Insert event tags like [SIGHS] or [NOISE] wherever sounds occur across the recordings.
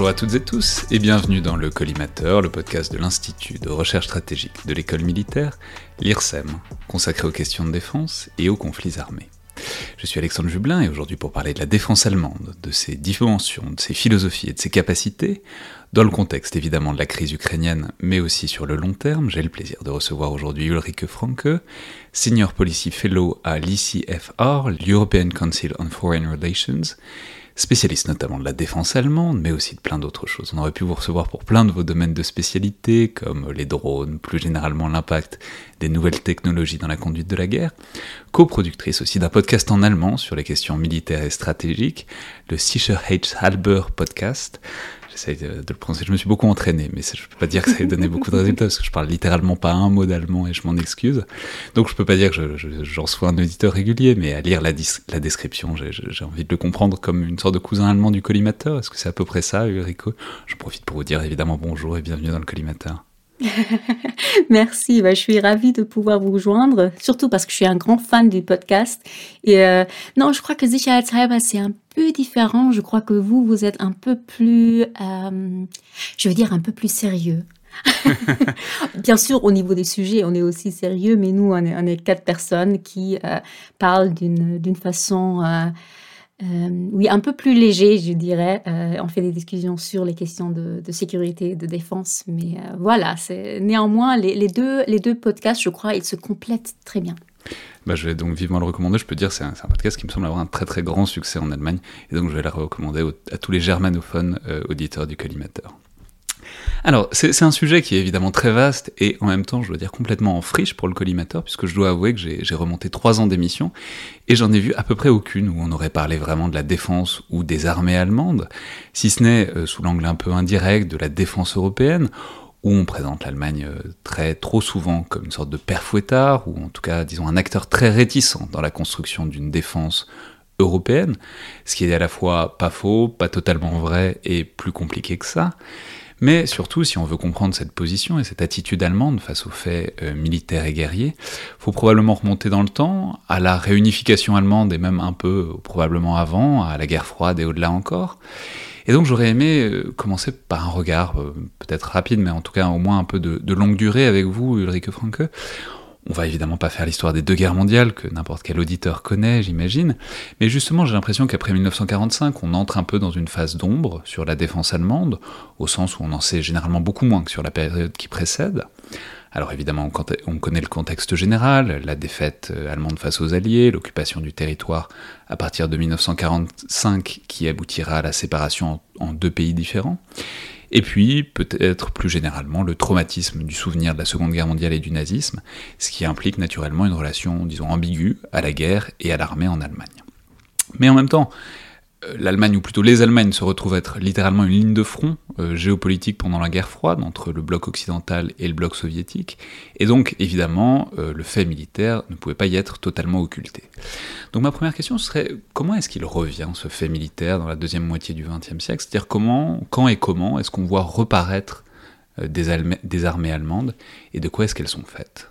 Bonjour à toutes et tous et bienvenue dans le Collimateur, le podcast de l'Institut de recherche stratégique de l'école militaire, l'IRSEM, consacré aux questions de défense et aux conflits armés. Je suis Alexandre Jublin et aujourd'hui pour parler de la défense allemande, de ses dimensions, de ses philosophies et de ses capacités, dans le contexte évidemment de la crise ukrainienne, mais aussi sur le long terme, j'ai le plaisir de recevoir aujourd'hui Ulrike Franke, Senior Policy Fellow à l'ECFR, l'European Council on Foreign Relations, spécialiste notamment de la défense allemande, mais aussi de plein d'autres choses. On aurait pu vous recevoir pour plein de vos domaines de spécialité, comme les drones, plus généralement l'impact des nouvelles technologies dans la conduite de la guerre, coproductrice aussi d'un podcast en allemand sur les questions militaires et stratégiques, le Sicherheitshalber Halber Podcast, J'essaie de, le prononcer. Je me suis beaucoup entraîné, mais je peux pas dire que ça ait donné beaucoup de résultats parce que je parle littéralement pas un mot d'allemand et je m'en excuse. Donc je peux pas dire que j'en sois un auditeur régulier, mais à lire la, description, j'ai envie de le comprendre comme une sorte de cousin allemand du collimateur. Est-ce que c'est à peu près ça, Ulrico Je profite pour vous dire évidemment bonjour et bienvenue dans le collimateur. [LAUGHS] Merci, bah, je suis ravie de pouvoir vous joindre, surtout parce que je suis un grand fan du podcast. Et euh, non, je crois que Sicherheitshalber, c'est un peu différent. Je crois que vous, vous êtes un peu plus, euh, je veux dire, un peu plus sérieux. [LAUGHS] Bien sûr, au niveau des sujets, on est aussi sérieux, mais nous, on est, quatre personnes qui euh, parlent d'une façon euh, oui, un peu plus léger, je dirais. Euh, on fait des discussions sur les questions de, sécurité et de défense, mais euh, voilà, c'est néanmoins les, deux, les deux podcasts, je crois, ils se complètent très bien. Bah, je vais donc vivement le recommander. Je peux dire, c'est un, podcast qui me semble avoir un très très grand succès en Allemagne, et donc je vais le recommander à tous les germanophones auditeurs du collimateur. Alors, c'est un sujet qui est évidemment très vaste et en même temps, je dois dire, complètement en friche pour le collimateur, puisque je dois avouer que j'ai remonté trois ans d'émission et j'en ai vu à peu près aucune où on aurait parlé vraiment de la défense ou des armées allemandes, si ce n'est euh, sous l'angle un peu indirect de la défense européenne, où on présente l'Allemagne euh, très trop souvent comme une sorte de père fouettard, ou en tout cas, disons, un acteur très réticent dans la construction d'une défense européenne, ce qui est à la fois pas faux, pas totalement vrai et plus compliqué que ça. Mais surtout, si on veut comprendre cette position et cette attitude allemande face aux faits euh, militaires et guerriers, faut probablement remonter dans le temps, à la réunification allemande et même un peu euh, probablement avant, à la guerre froide et au-delà encore. Et donc j'aurais aimé euh, commencer par un regard, peut-être rapide, mais en tout cas au moins un peu de longue durée avec vous, Ulrike Franke, on va évidemment pas faire l'histoire des deux guerres mondiales que n'importe quel auditeur connaît, j'imagine, mais justement j'ai l'impression qu'après 1945, on entre un peu dans une phase d'ombre sur la défense allemande, au sens où on en sait généralement beaucoup moins que sur la période qui précède. Alors évidemment, on connaît le contexte général, la défaite euh, allemande face aux Alliés, l'occupation du territoire à partir de 1945 qui aboutira à la séparation en deux pays différents. Et puis, peut-être plus généralement, le traumatisme du souvenir de la Seconde Guerre mondiale et du nazisme, ce qui implique naturellement une relation, disons, ambiguë à la guerre et à l'armée en Allemagne. Mais en même temps, l'Allemagne, ou plutôt les Allemagnes, se retrouvent être littéralement une ligne de front euh, géopolitique pendant la guerre froide entre le bloc occidental et le bloc soviétique, et donc évidemment euh, le fait militaire ne pouvait pas y être totalement occulté. Donc ma première question serait comment est-ce qu'il revient ce fait militaire dans la deuxième moitié du XXe siècle? C'est-à-dire comment, quand et comment est-ce qu'on voit reparaître des armées allemandes? Et de quoi est-ce qu'elles sont faites?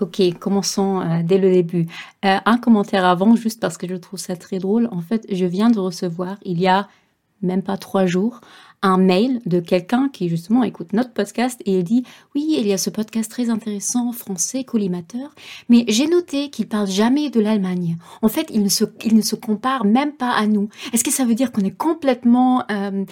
Ok, commençons euh, dès le début. Euh, un commentaire avant, juste parce que je trouve ça très drôle. En fait, je viens de recevoir, il y a même pas trois jours, un mail de quelqu'un qui justement écoute notre podcast et il dit oui il y a ce podcast très intéressant français collimateur mais j'ai noté qu'il parle jamais de l'Allemagne en fait il ne se il ne se compare même pas à nous est-ce que ça veut dire qu'on est complètement euh,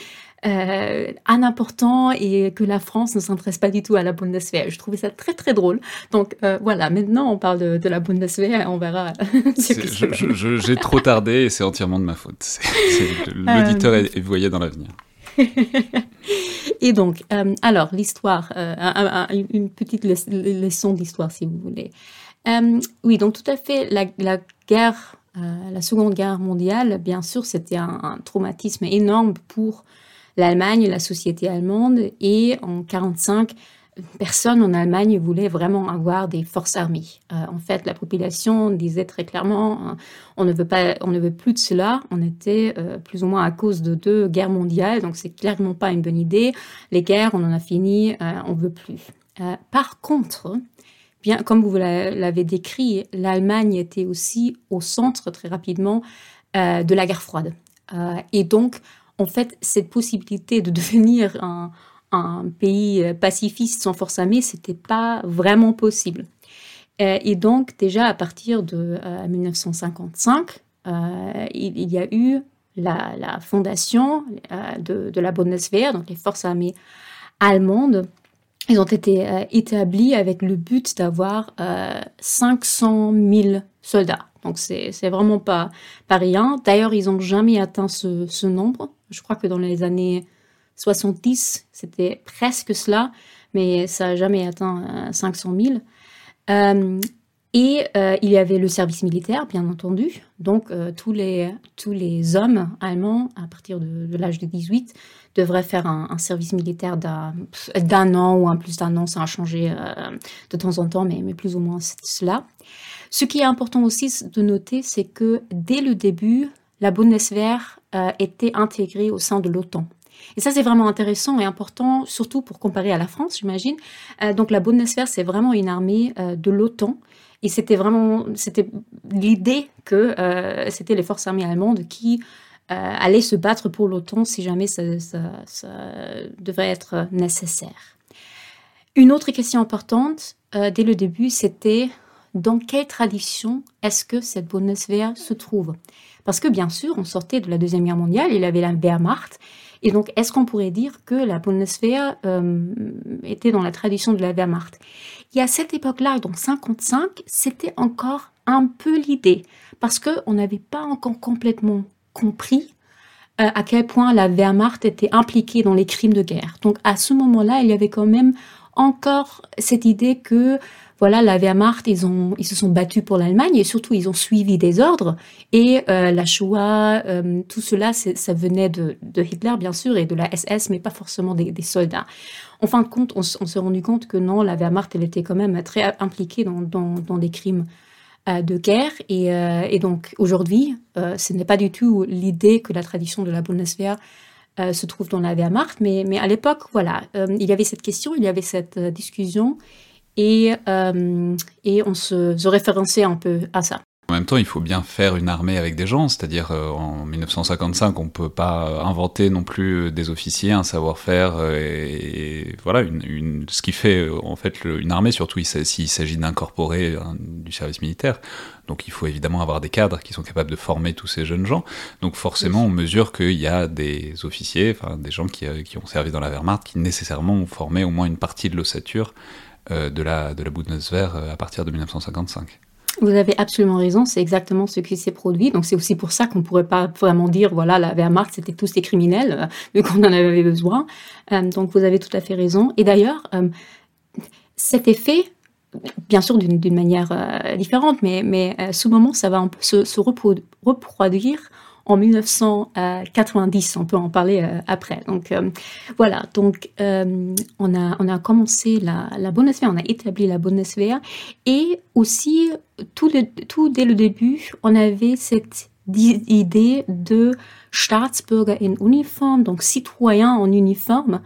euh, important et que la France ne s'intéresse pas du tout à la Bundeswehr. Je trouvais ça très très drôle. Donc euh, voilà, maintenant on parle de, la Bundeswehr, on verra. [LAUGHS] J'ai trop tardé et c'est entièrement de ma faute. [LAUGHS] L'auditeur est, voyé dans l'avenir. [LAUGHS] et donc, euh, alors l'histoire, euh, une petite leçon d'histoire si vous voulez. oui, donc tout à fait, la, la guerre, la Seconde Guerre mondiale, bien sûr, c'était un, un, traumatisme énorme pour l'Allemagne, la société allemande. Et en 1945, personne en Allemagne voulait vraiment avoir des forces armées. Euh, en fait, la population disait très clairement, hein, on ne veut pas, on ne veut plus de cela. On était euh, plus ou moins à cause de deux guerres mondiales, donc c'est clairement pas une bonne idée. Les guerres, on en a fini, euh, on veut plus. par contre, bien comme vous l'avez décrit, l'Allemagne était aussi au centre très rapidement de la guerre froide. et donc, en fait, cette possibilité de devenir un, pays pacifiste sans force armée, c'était pas vraiment possible. Et donc, déjà à partir de 1955, il, y a eu la, fondation de, la Bundeswehr, donc les forces armées allemandes, ils ont été euh, établis avec le but d'avoir 500 euh, 000 soldats. Donc c'est vraiment pas, pas rien. D'ailleurs, ils n'ont jamais atteint ce, nombre. Je crois que dans les années 70, c'était presque cela, mais ça n'a jamais atteint 500 000. Et euh, il y avait le service militaire, bien entendu. Donc, euh, tous, les, tous les hommes allemands, à partir de, l'âge de 18, devraient faire un, service militaire d'un an ou un plus d'un an. Ça a changé euh, de temps en temps, mais, mais plus ou moins cela. Ce qui est important aussi de noter, c'est que dès le début, la Bundeswehr était intégrée au sein de l'OTAN. Et ça, c'est vraiment intéressant et important, surtout pour comparer à la France, j'imagine. donc, la Bundeswehr, c'est vraiment une armée de l'OTAN et c'était vraiment c'était l'idée que euh, c'était les forces armées allemandes qui euh, allaient se battre pour l'OTAN si jamais ça, devrait être nécessaire. Une autre question importante euh, dès le début, c'était dans quelle tradition est-ce que cette Bundeswehr se trouve? Parce que bien sûr, on sortait de la Deuxième Guerre mondiale, il y avait la Wehrmacht, et donc, est-ce qu'on pourrait dire que la Bundeswehr était dans la tradition de la Wehrmacht? Et à cette époque-là, donc 55, c'était encore un peu l'idée, parce qu'on n'avait pas encore complètement compris euh, à quel point la Wehrmacht était impliquée dans les crimes de guerre. Donc à ce moment-là, il y avait quand même encore cette idée que voilà, la Wehrmacht, ils, se sont battus pour l'Allemagne et surtout ils ont suivi des ordres. Et euh, la Shoah, euh, tout cela, ça venait de, Hitler, bien sûr, et de la SS, mais pas forcément des, soldats. En fin de compte, on, s'est rendu compte que non, la Wehrmacht, elle était quand même très impliquée dans, des crimes euh, de guerre. Et, donc aujourd'hui, ce n'est pas du tout l'idée que la tradition de la Bundeswehr se trouve dans la Wehrmacht, mais à l'époque, voilà, il y avait cette question, il y avait cette discussion, et, euh, et on se, se référençait un peu à ça. En même temps, il faut bien faire une armée avec des gens, c'est-à-dire euh, en 1955, on ne peut pas inventer non plus des officiers, un savoir-faire, euh, et, voilà, une, ce qui fait en fait une armée, surtout s'il s'agit d'incorporer du service militaire. Donc il faut évidemment avoir des cadres qui sont capables de former tous ces jeunes gens. Donc forcément, on mesure qu'il y a des officiers, enfin des gens qui, qui, ont servi dans la Wehrmacht, qui nécessairement ont formé au moins une partie de l'ossature euh, de, la, de Bundeswehr euh, à partir de 1955. Vous avez absolument raison, c'est exactement ce qui s'est produit. Donc c'est aussi pour ça qu'on ne pourrait pas vraiment dire, voilà, la Wehrmacht, c'était tous des criminels, euh, vu qu'on en avait besoin. donc vous avez tout à fait raison. Et d'ailleurs, cet effet, bien sûr d'une manière différente, mais, mais ce moment, ça va se reproduire en 1990. On peut en parler euh, après. Donc euh, voilà, donc euh, on, a, commencé la, la Bundeswehr, on a établi la Bundeswehr et aussi tout, dès le début, on avait cette idée de Staatsbürger in Uniform, donc citoyens en uniforme.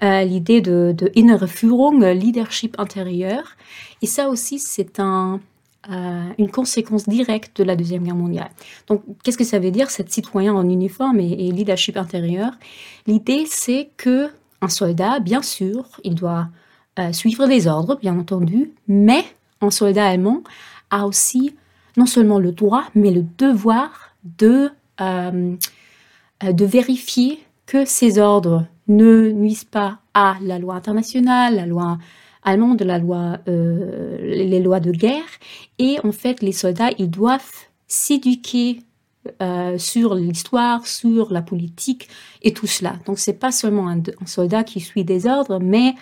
l'idée de, de Führung, leadership intérieur. Et ça aussi, c'est un, euh, une conséquence directe de la Deuxième Guerre mondiale. Donc, qu'est-ce que ça veut dire, cette citoyen en uniforme et, leadership intérieur? L'idée, c'est que un soldat, bien sûr, il doit euh, suivre des ordres, bien entendu, mais un soldat allemand a aussi non seulement le droit, mais le devoir de, euh, de vérifier que ces ordres ne nuisent pas à la loi internationale, la loi de la loi, euh, les lois de guerre. Et en fait, les soldats, ils doivent s'éduquer euh, sur l'histoire, sur la politique et tout cela. Donc, c'est pas seulement un, soldat qui suit des ordres, mais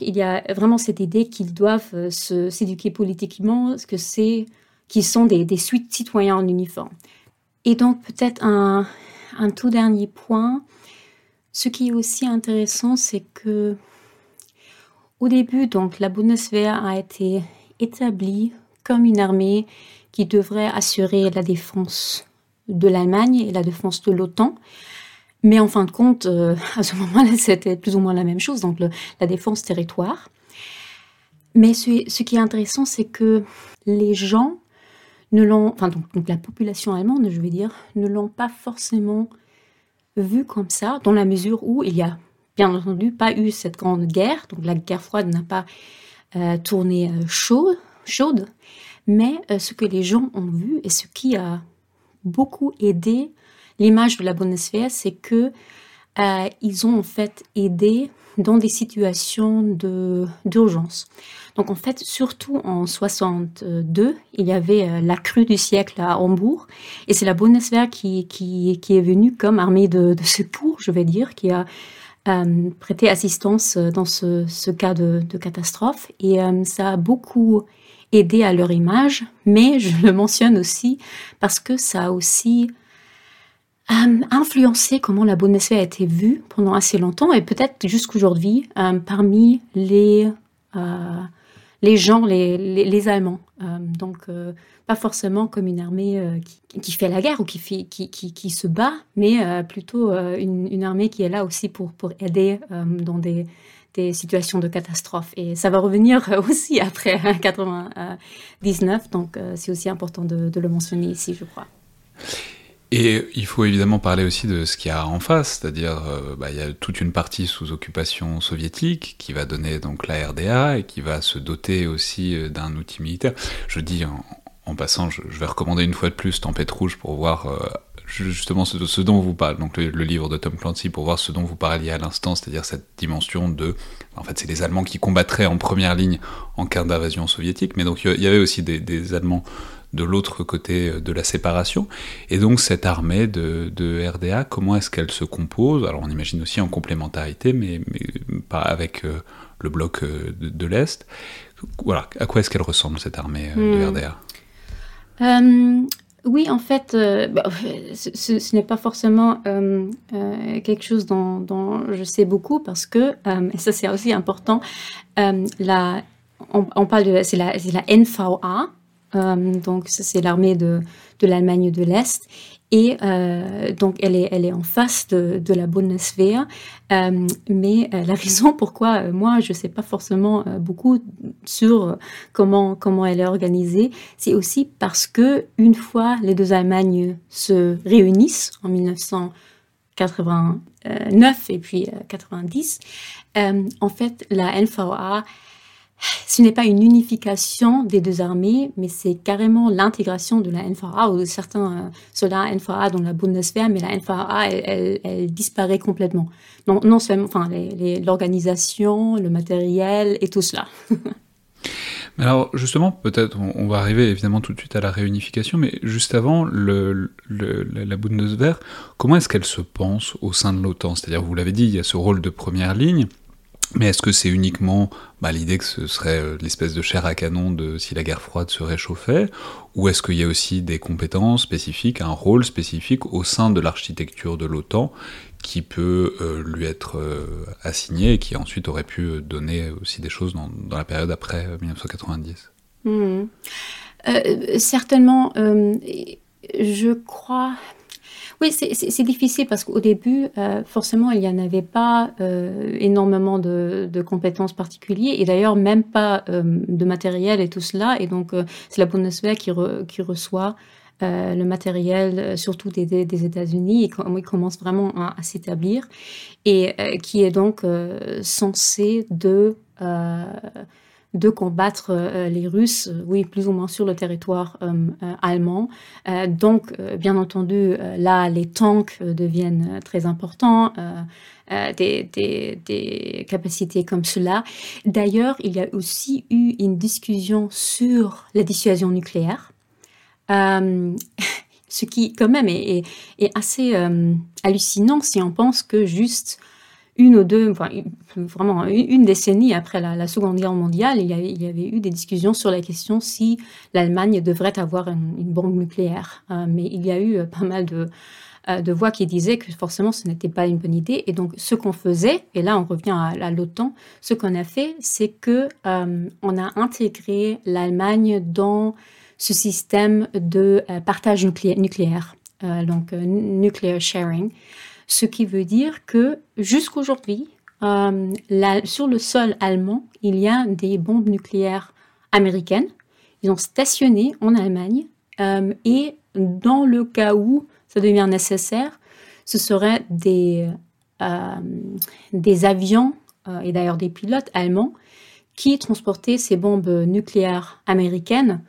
il y a vraiment cette idée qu'ils doivent euh, s'éduquer politiquement, que c'est qu'ils sont des, des citoyens en uniforme. Et donc, peut-être un, un tout dernier point. Ce qui est aussi intéressant, c'est que au début, donc, la Bundeswehr a été établie comme une armée qui devrait assurer la défense de l'Allemagne et la défense de l'OTAN. Mais en fin de compte, euh, à ce moment-là, [LAUGHS] c'était plus ou moins la même chose, donc la défense territoire. Mais ce, qui est intéressant, c'est que les gens enfin donc, la population allemande, je vais dire, ne l'ont pas forcément vu comme ça, dans la mesure où il y a bien entendu pas eu cette grande guerre, donc la guerre froide n'a pas euh, tourné euh, chaud, chaude, mais euh, ce que les gens ont vu et ce qui a beaucoup aidé l'image de la Bundeswehr, c'est que ils ont en fait aidé dans des situations d'urgence. Donc en fait, surtout en 62, il y avait la crue du siècle à Hambourg, et c'est la Bundeswehr qui, qui, qui, est venue comme armée de, secours, je vais dire, qui a euh, prêté assistance dans ce, cas de, catastrophe, et euh, ça a beaucoup aidé à leur image, mais je le mentionne aussi parce que ça a aussi euh, influencé comment la Bundeswehr a été vue pendant assez longtemps et peut-être jusqu'aujourd'hui euh, parmi les les gens, les, les, Allemands. Euh, donc, euh, pas forcément comme une armée euh, qui, fait la guerre ou qui, se bat, mais plutôt une, armée qui est là aussi pour, aider dans des, situations de catastrophe. Et ça va revenir [LAUGHS] aussi après [LAUGHS] 99, donc c'est aussi important de le mentionner ici, je crois. Et il faut évidemment parler aussi de ce qu'il y a en face, c'est-à-dire euh, bah, il y a toute une partie sous occupation soviétique qui va donner donc la RDA et qui va se doter aussi euh, d'un outil militaire. Je dis en, passant, je, vais recommander une fois de plus Tempête Rouge pour voir euh, justement ce, dont vous parle, donc le, livre de Tom Clancy pour voir ce dont vous parliez à l'instant, c'est-à-dire cette dimension de, en fait c'est les Allemands qui combattraient en première ligne en cas d'invasion soviétique, mais donc il y avait aussi des Allemands de l'autre côté de la séparation. Et donc cette armée de, RDA, comment est-ce qu'elle se compose? Alors on imagine aussi en complémentarité, mais, pas avec euh, le bloc euh, de, l'Est. Voilà, à quoi est-ce qu'elle ressemble cette armée euh, de hmm. RDA oui, en fait, bah, ce, n'est pas forcément quelque chose dont, je sais beaucoup parce que, et ça c'est aussi important, la, on, parle de, c'est la, la NVA, euh, donc, c'est l'armée de, l'Allemagne de l'Est. Et euh, donc, elle est, en face de, la Bundeswehr. Euh, mais la [LAUGHS] raison pourquoi moi, je ne sais pas forcément beaucoup sur comment, comment elle est organisée, c'est aussi parce que une fois les deux Allemagnes se réunissent en 1989 et puis 90, en fait, la NVA ce n'est pas une unification des deux armées, mais c'est carrément l'intégration de la NVA ou de certains euh, soldats NVA dans la Bundeswehr, mais la NVA, elle, disparaît complètement. Non, non seulement enfin, l'organisation, le matériel et tout cela. [LAUGHS] Alors justement, peut-être on, va arriver évidemment tout de suite à la réunification, mais juste avant, la Bundeswehr, comment est-ce qu'elle se pense au sein de l'OTAN? C'est-à-dire, vous l'avez dit, il y a ce rôle de première ligne, mais est-ce que c'est uniquement bah, l'idée que ce serait euh, l'espèce de chair à canon de si la guerre froide se réchauffait, ou est-ce qu'il y a aussi des compétences spécifiques, un rôle spécifique au sein de l'architecture de l'OTAN qui peut euh, lui être euh, assigné et qui ensuite aurait pu donner aussi des choses dans, la période après 1990 mmh. Certainement, je crois oui, c'est difficile parce qu'au début, euh, forcément, il n'y en avait pas euh, énormément de, compétences particulières et d'ailleurs même pas euh, de matériel et tout cela. Et donc, c'est la Bundeswehr qui, qui reçoit le matériel, surtout des, États-Unis, et il commence vraiment à, s'établir et qui est donc censé de de combattre euh, les Russes, euh, oui, plus ou moins sur le territoire euh, allemand. donc, bien entendu, là, les tanks deviennent très importants. Des, capacités comme cela. D'ailleurs, il y a aussi eu une discussion sur la dissuasion nucléaire, [LAUGHS] ce qui quand même est assez hallucinant si on pense que juste une ou deux, enfin, vraiment une décennie après la, Seconde Guerre mondiale, il y, avait, eu des discussions sur la question si l'Allemagne devrait avoir une, bombe nucléaire. Euh, mais il y a eu euh, pas mal euh, de voix qui disaient que forcément ce n'était pas une bonne idée. Et donc ce qu'on faisait, et là on revient à, l'OTAN, ce qu'on a fait, c'est que on a intégré l'Allemagne dans ce système de partage nucléaire, donc nuclear sharing. Ce qui veut dire que jusqu'aujourd'hui, euh, sur le sol allemand, il y a des bombes nucléaires américaines. Ils ont stationné en Allemagne euh, et dans le cas où ça devient nécessaire, ce seraient des, des avions et d'ailleurs des pilotes allemands qui transportaient ces bombes nucléaires américaines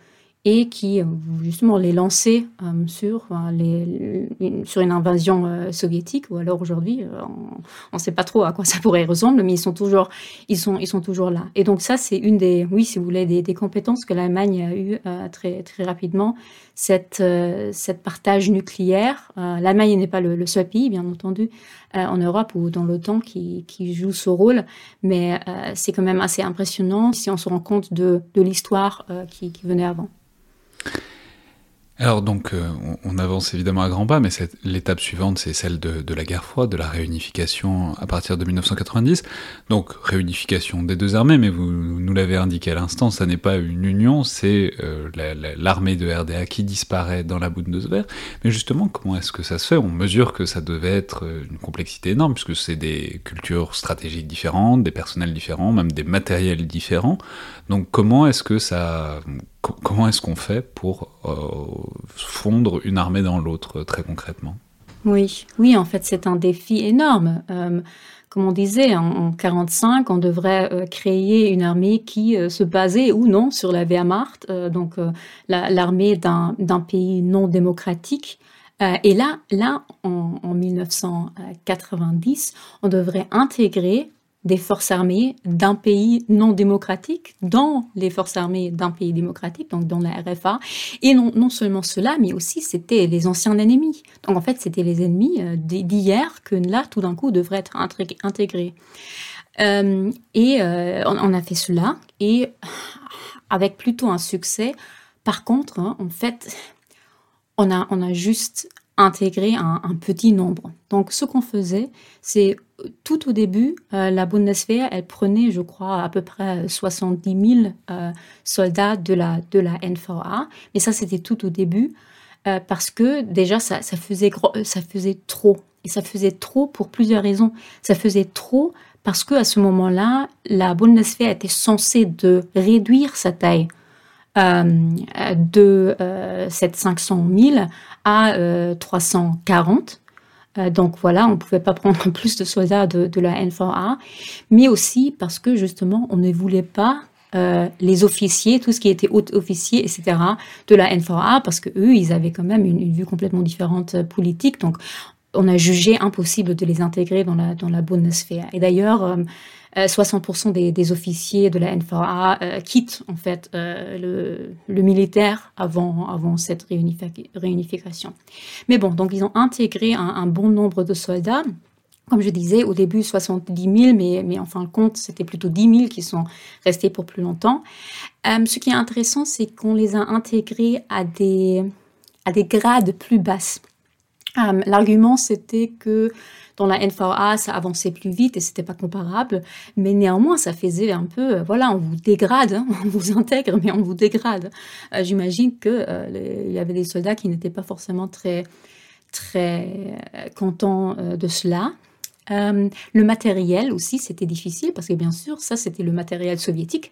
et qui euh, justement les lançait euh, sur, euh, sur une invasion soviétique, ou alors aujourd'hui, on ne sait pas trop à quoi ça pourrait ressembler, mais ils sont toujours, là. Et donc ça, c'est une des, oui, si vous voulez, des, compétences que l'Allemagne a eu très, rapidement, cette, partage nucléaire. L'Allemagne n'est pas le, seul pays, bien entendu, en Europe ou dans l'OTAN qui, joue ce rôle, mais c'est quand même assez impressionnant si on se rend compte de, l'histoire qui venait avant. Alors donc, euh, on, avance évidemment à grands pas, mais l'étape suivante, c'est celle de, la guerre froide, de la réunification à partir de 1990. Donc réunification des deux armées, mais vous nous l'avez indiqué à l'instant, ça n'est pas une union, c'est euh, l'armée de RDA qui disparaît dans la Bundeswehr. Mais justement, comment est-ce que ça se fait? On mesure que ça devait être euh, une complexité énorme, puisque c'est des cultures stratégiques différentes, des personnels différents, même des matériels différents. Donc comment est-ce que ça comment est-ce qu'on fait pour euh, fondre une armée dans l'autre très concrètement? Oui, oui, en fait, c'est un défi énorme. Euh, comme on disait, en 1945, on devrait euh, créer une armée qui se basait ou non sur la Wehrmacht, donc l'armée d'un pays non démocratique. et là, là en, en 1990, on devrait intégrer des forces armées d'un pays non démocratique dans les forces armées d'un pays démocratique, donc dans la RFA. Et non, non seulement cela, mais aussi c'était les anciens ennemis. Donc en fait, c'était les ennemis euh, d'hier que là, tout d'un coup, devraient être intégrés. Euh, et euh, on, a fait cela, et avec plutôt un succès. Par contre, hein, en fait, on a, on a juste intégrer un, petit nombre. Donc, ce qu'on faisait, c'est tout au début, euh, la Bundeswehr, elle prenait, je crois, à peu près 70 000 euh, soldats de la, de la NVA. Mais ça, c'était tout au début, euh, parce que déjà, ça, ça, faisait ça faisait trop. Et ça faisait trop pour plusieurs raisons. Ça faisait trop parce que à ce moment-là, la Bundeswehr était censée de réduire sa taille. De cette 500 000 à 340. Euh, euh, donc voilà, on ne pouvait pas [LAUGHS] prendre plus de soldats de, la N4A, mais aussi parce que justement, on ne voulait pas euh, les officiers, tout ce qui était haut officier, etc., de la N4A, parce que eux, ils avaient quand même une, vue complètement différente politique. Donc, on a jugé impossible de les intégrer dans la, dans la Bundeswehr. Et d'ailleurs, 60% euh, des, officiers de la NVA euh, quittent en fait euh, le, militaire avant, avant cette réunification. Mais bon, donc ils ont intégré un, bon nombre de soldats. Comme je disais, au début 70 000, mais, mais en fin de compte, c'était plutôt 10 000 qui sont restés pour plus longtemps. ce qui est intéressant, c'est qu'on les a intégrés à des, à des grades plus basses. L'argument, c'était que dans la NVA, ça avançait plus vite et c'était pas comparable. Mais néanmoins, ça faisait un peu, euh, voilà, on vous dégrade, hein, [LAUGHS] on vous intègre, mais on vous dégrade. Euh, j'imagine que euh, y avait des soldats qui n'étaient pas forcément très très contents de cela. le matériel aussi, c'était difficile parce que bien sûr, ça c'était le matériel soviétique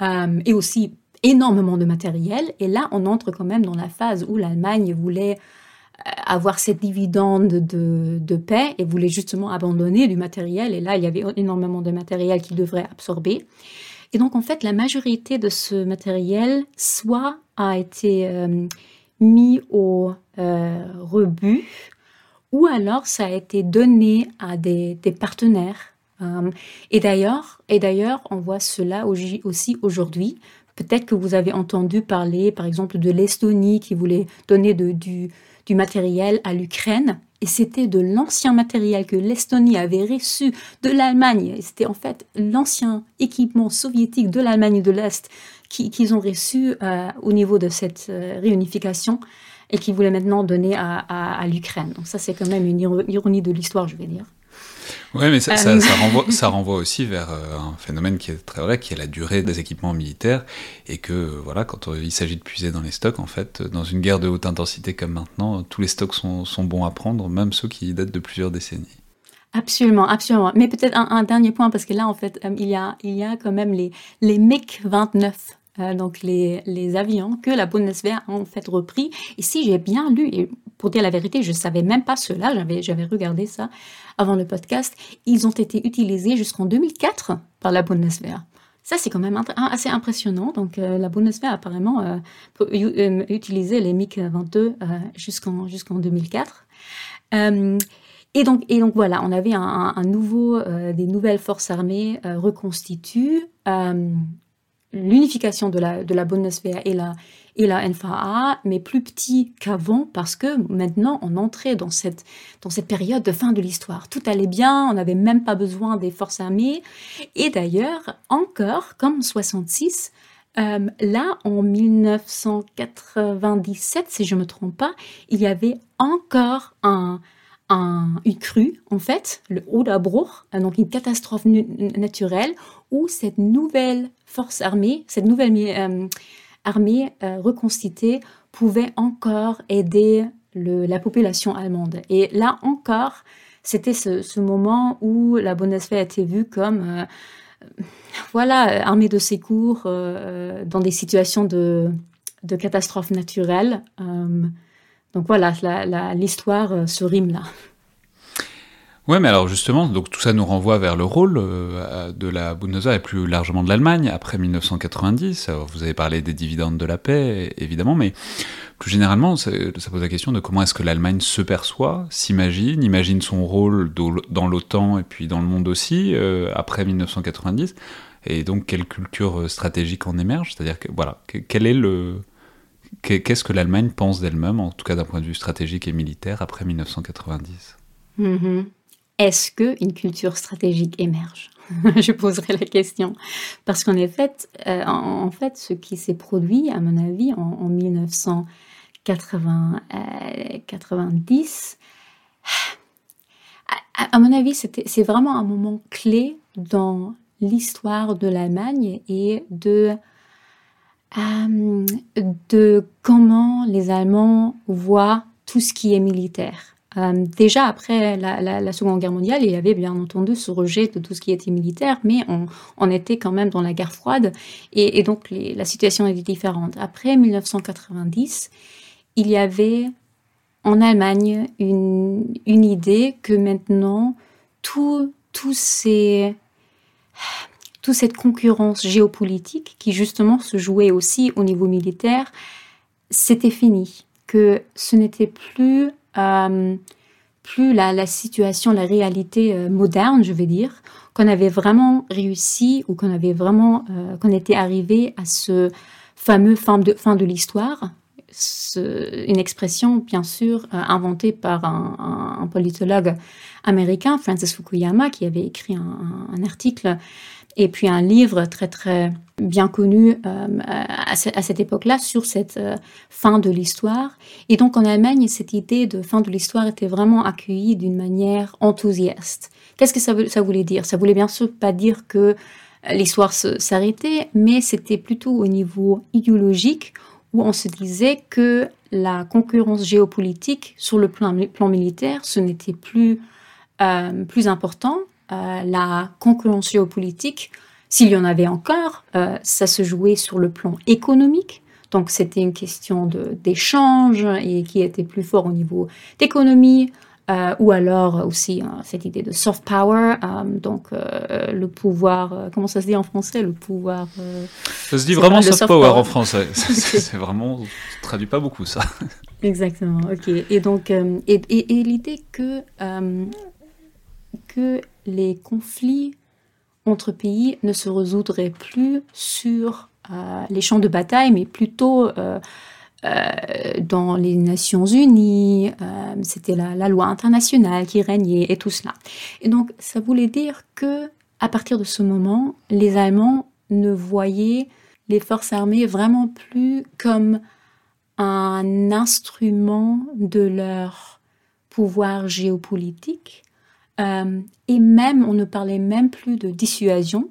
et aussi énormément de matériel. Et là, on entre quand même dans la phase où l'Allemagne voulait avoir cette dividende de, paix et voulait justement abandonner du matériel. Et là, il y avait énormément de matériel qu'il devrait absorber. Et donc, en fait, la majorité de ce matériel, soit a été euh, mis au euh, rebut, ou alors ça a été donné à des, partenaires. Euh, et d'ailleurs, et d'ailleurs, on voit cela aussi aujourd'hui. Peut-être que vous avez entendu parler, par exemple, de l'Estonie qui voulait donner de, du, du matériel à l'Ukraine. Et c'était de l'ancien matériel que l'Estonie avait reçu de l'Allemagne. C'était en fait l'ancien équipement soviétique de l'Allemagne de l'Est qu'ils ont reçu euh, au niveau de cette euh, réunification et qu'ils voulaient maintenant donner à, à l'Ukraine. Donc ça, c'est quand même une ironie de l'histoire, je vais dire. Oui, mais ça, euh. renvoie, ça, renvoie, aussi vers euh, un phénomène qui est très vrai, qui est la durée des équipements militaires, et que voilà, quand il s'agit de puiser dans les stocks, en fait, dans une guerre de haute intensité comme maintenant, tous les stocks sont, sont bons à prendre, même ceux qui datent de plusieurs décennies. Absolument, absolument. Mais peut-être un, dernier point, parce que là, en fait, euh, il, y a, il y a quand même les, les MiG-29 donc les, les, avions que la Bundeswehr a en fait repris. Et si j'ai bien lu, et pour dire la vérité, je savais même pas cela. J'avais, j'avais regardé ça avant le podcast. Ils ont été utilisés jusqu'en 2004 par la Bundeswehr. Ça, c'est quand même assez impressionnant. Donc, euh, la Bundeswehr, apparemment, euh, euh, utiliser les MiG-22 jusqu'en jusqu'en 2004. et, donc, et donc, voilà, on avait un, nouveau, des nouvelles forces armées reconstituées. L'unification de la, de la Bundeswehr et la, et la NFA, mais plus petit qu'avant parce que maintenant on entrait dans cette, dans cette période de fin de l'histoire. Tout allait bien, on n'avait même pas besoin des forces armées. Et d'ailleurs, encore, comme en 66, euh, là, en 1997, si je ne me trompe pas, il y avait encore un, un, une crue, en fait, le Oderbruch, donc une catastrophe naturelle, où cette nouvelle force armée, cette nouvelle euh, armée euh, reconstituée pouvait encore aider la population allemande. Et là encore, c'était ce, moment où la Bundeswehr était vue comme, euh, voilà, armée de secours euh, dans des situations de, de catastrophes naturelles. donc voilà, l'histoire se rime là. Ouais, mais alors justement, donc tout ça nous renvoie vers le rôle euh, de la Bundeswehr et plus largement de l'Allemagne après 1990. Alors, vous avez parlé des dividendes de la paix, évidemment, mais plus généralement, ça, pose la question de comment est-ce que l'Allemagne se perçoit, s'imagine, imagine son rôle dans l'OTAN et puis dans le monde aussi euh, après 1990, et donc quelle culture euh, stratégique en émerge? C'est-à-dire voilà, quel est le qu'est-ce que l'Allemagne pense d'elle-même, en tout cas d'un point de vue stratégique et militaire après 1990 est-ce qu'une culture stratégique émerge [LAUGHS] Je poserai la question. Parce qu'en fait, euh, en, fait, ce qui s'est produit, à mon avis, en, 1990, [SIGHS] à, mon avis, c'est vraiment un moment clé dans l'histoire de l'Allemagne et de, euh, de comment les Allemands voient tout ce qui est militaire. Euh, déjà après la, Seconde Guerre mondiale, il y avait bien entendu ce rejet de tout ce qui était militaire, mais on, était quand même dans la guerre froide et, donc la situation était différente. Après 1990, il y avait en Allemagne une, idée que maintenant toute cette concurrence géopolitique qui justement se jouait aussi au niveau militaire, c'était fini, que ce n'était plus euh, plus la, situation, la réalité euh, moderne, je veux dire, qu'on avait vraiment réussi ou qu'on avait vraiment, euh, qu'on était arrivé à ce fameux fin de, fin de l'histoire, une expression bien sûr inventée par un, politologue américain, Francis Fukuyama, qui avait écrit un article et puis un livre très très bien connu euh, à, cette époque-là sur cette euh, fin de l'histoire. Et donc en Allemagne, cette idée de fin de l'histoire était vraiment accueillie d'une manière enthousiaste. Qu'est-ce que ça, voulait dire? Ça voulait bien sûr pas dire que euh, l'histoire s'arrêtait, mais c'était plutôt au niveau idéologique où on se disait que la concurrence géopolitique sur le plan, militaire, ce n'était plus, plus important la concurrence géopolitique, s'il y en avait encore, euh, ça se jouait sur le plan économique. Donc c'était une question d'échange et qui était plus fort au niveau d'économie, euh, ou alors aussi cette idée de soft power, donc le pouvoir, comment ça se dit en français, le pouvoir. ça se dit vraiment soft, power, en français. [LAUGHS] [LAUGHS] C'est vraiment, ça traduit pas beaucoup ça. [LAUGHS] Exactement. Ok. Et donc, et, et, et l'idée que que les conflits entre pays ne se résoudraient plus sur euh, les champs de bataille, mais plutôt euh, euh, dans les Nations Unies. C'était la, loi internationale qui régnait et tout cela. Et donc, ça voulait dire que à partir de ce moment, les Allemands ne voyaient les forces armées vraiment plus comme un instrument de leur pouvoir géopolitique, euh, et même, on ne parlait même plus de dissuasion.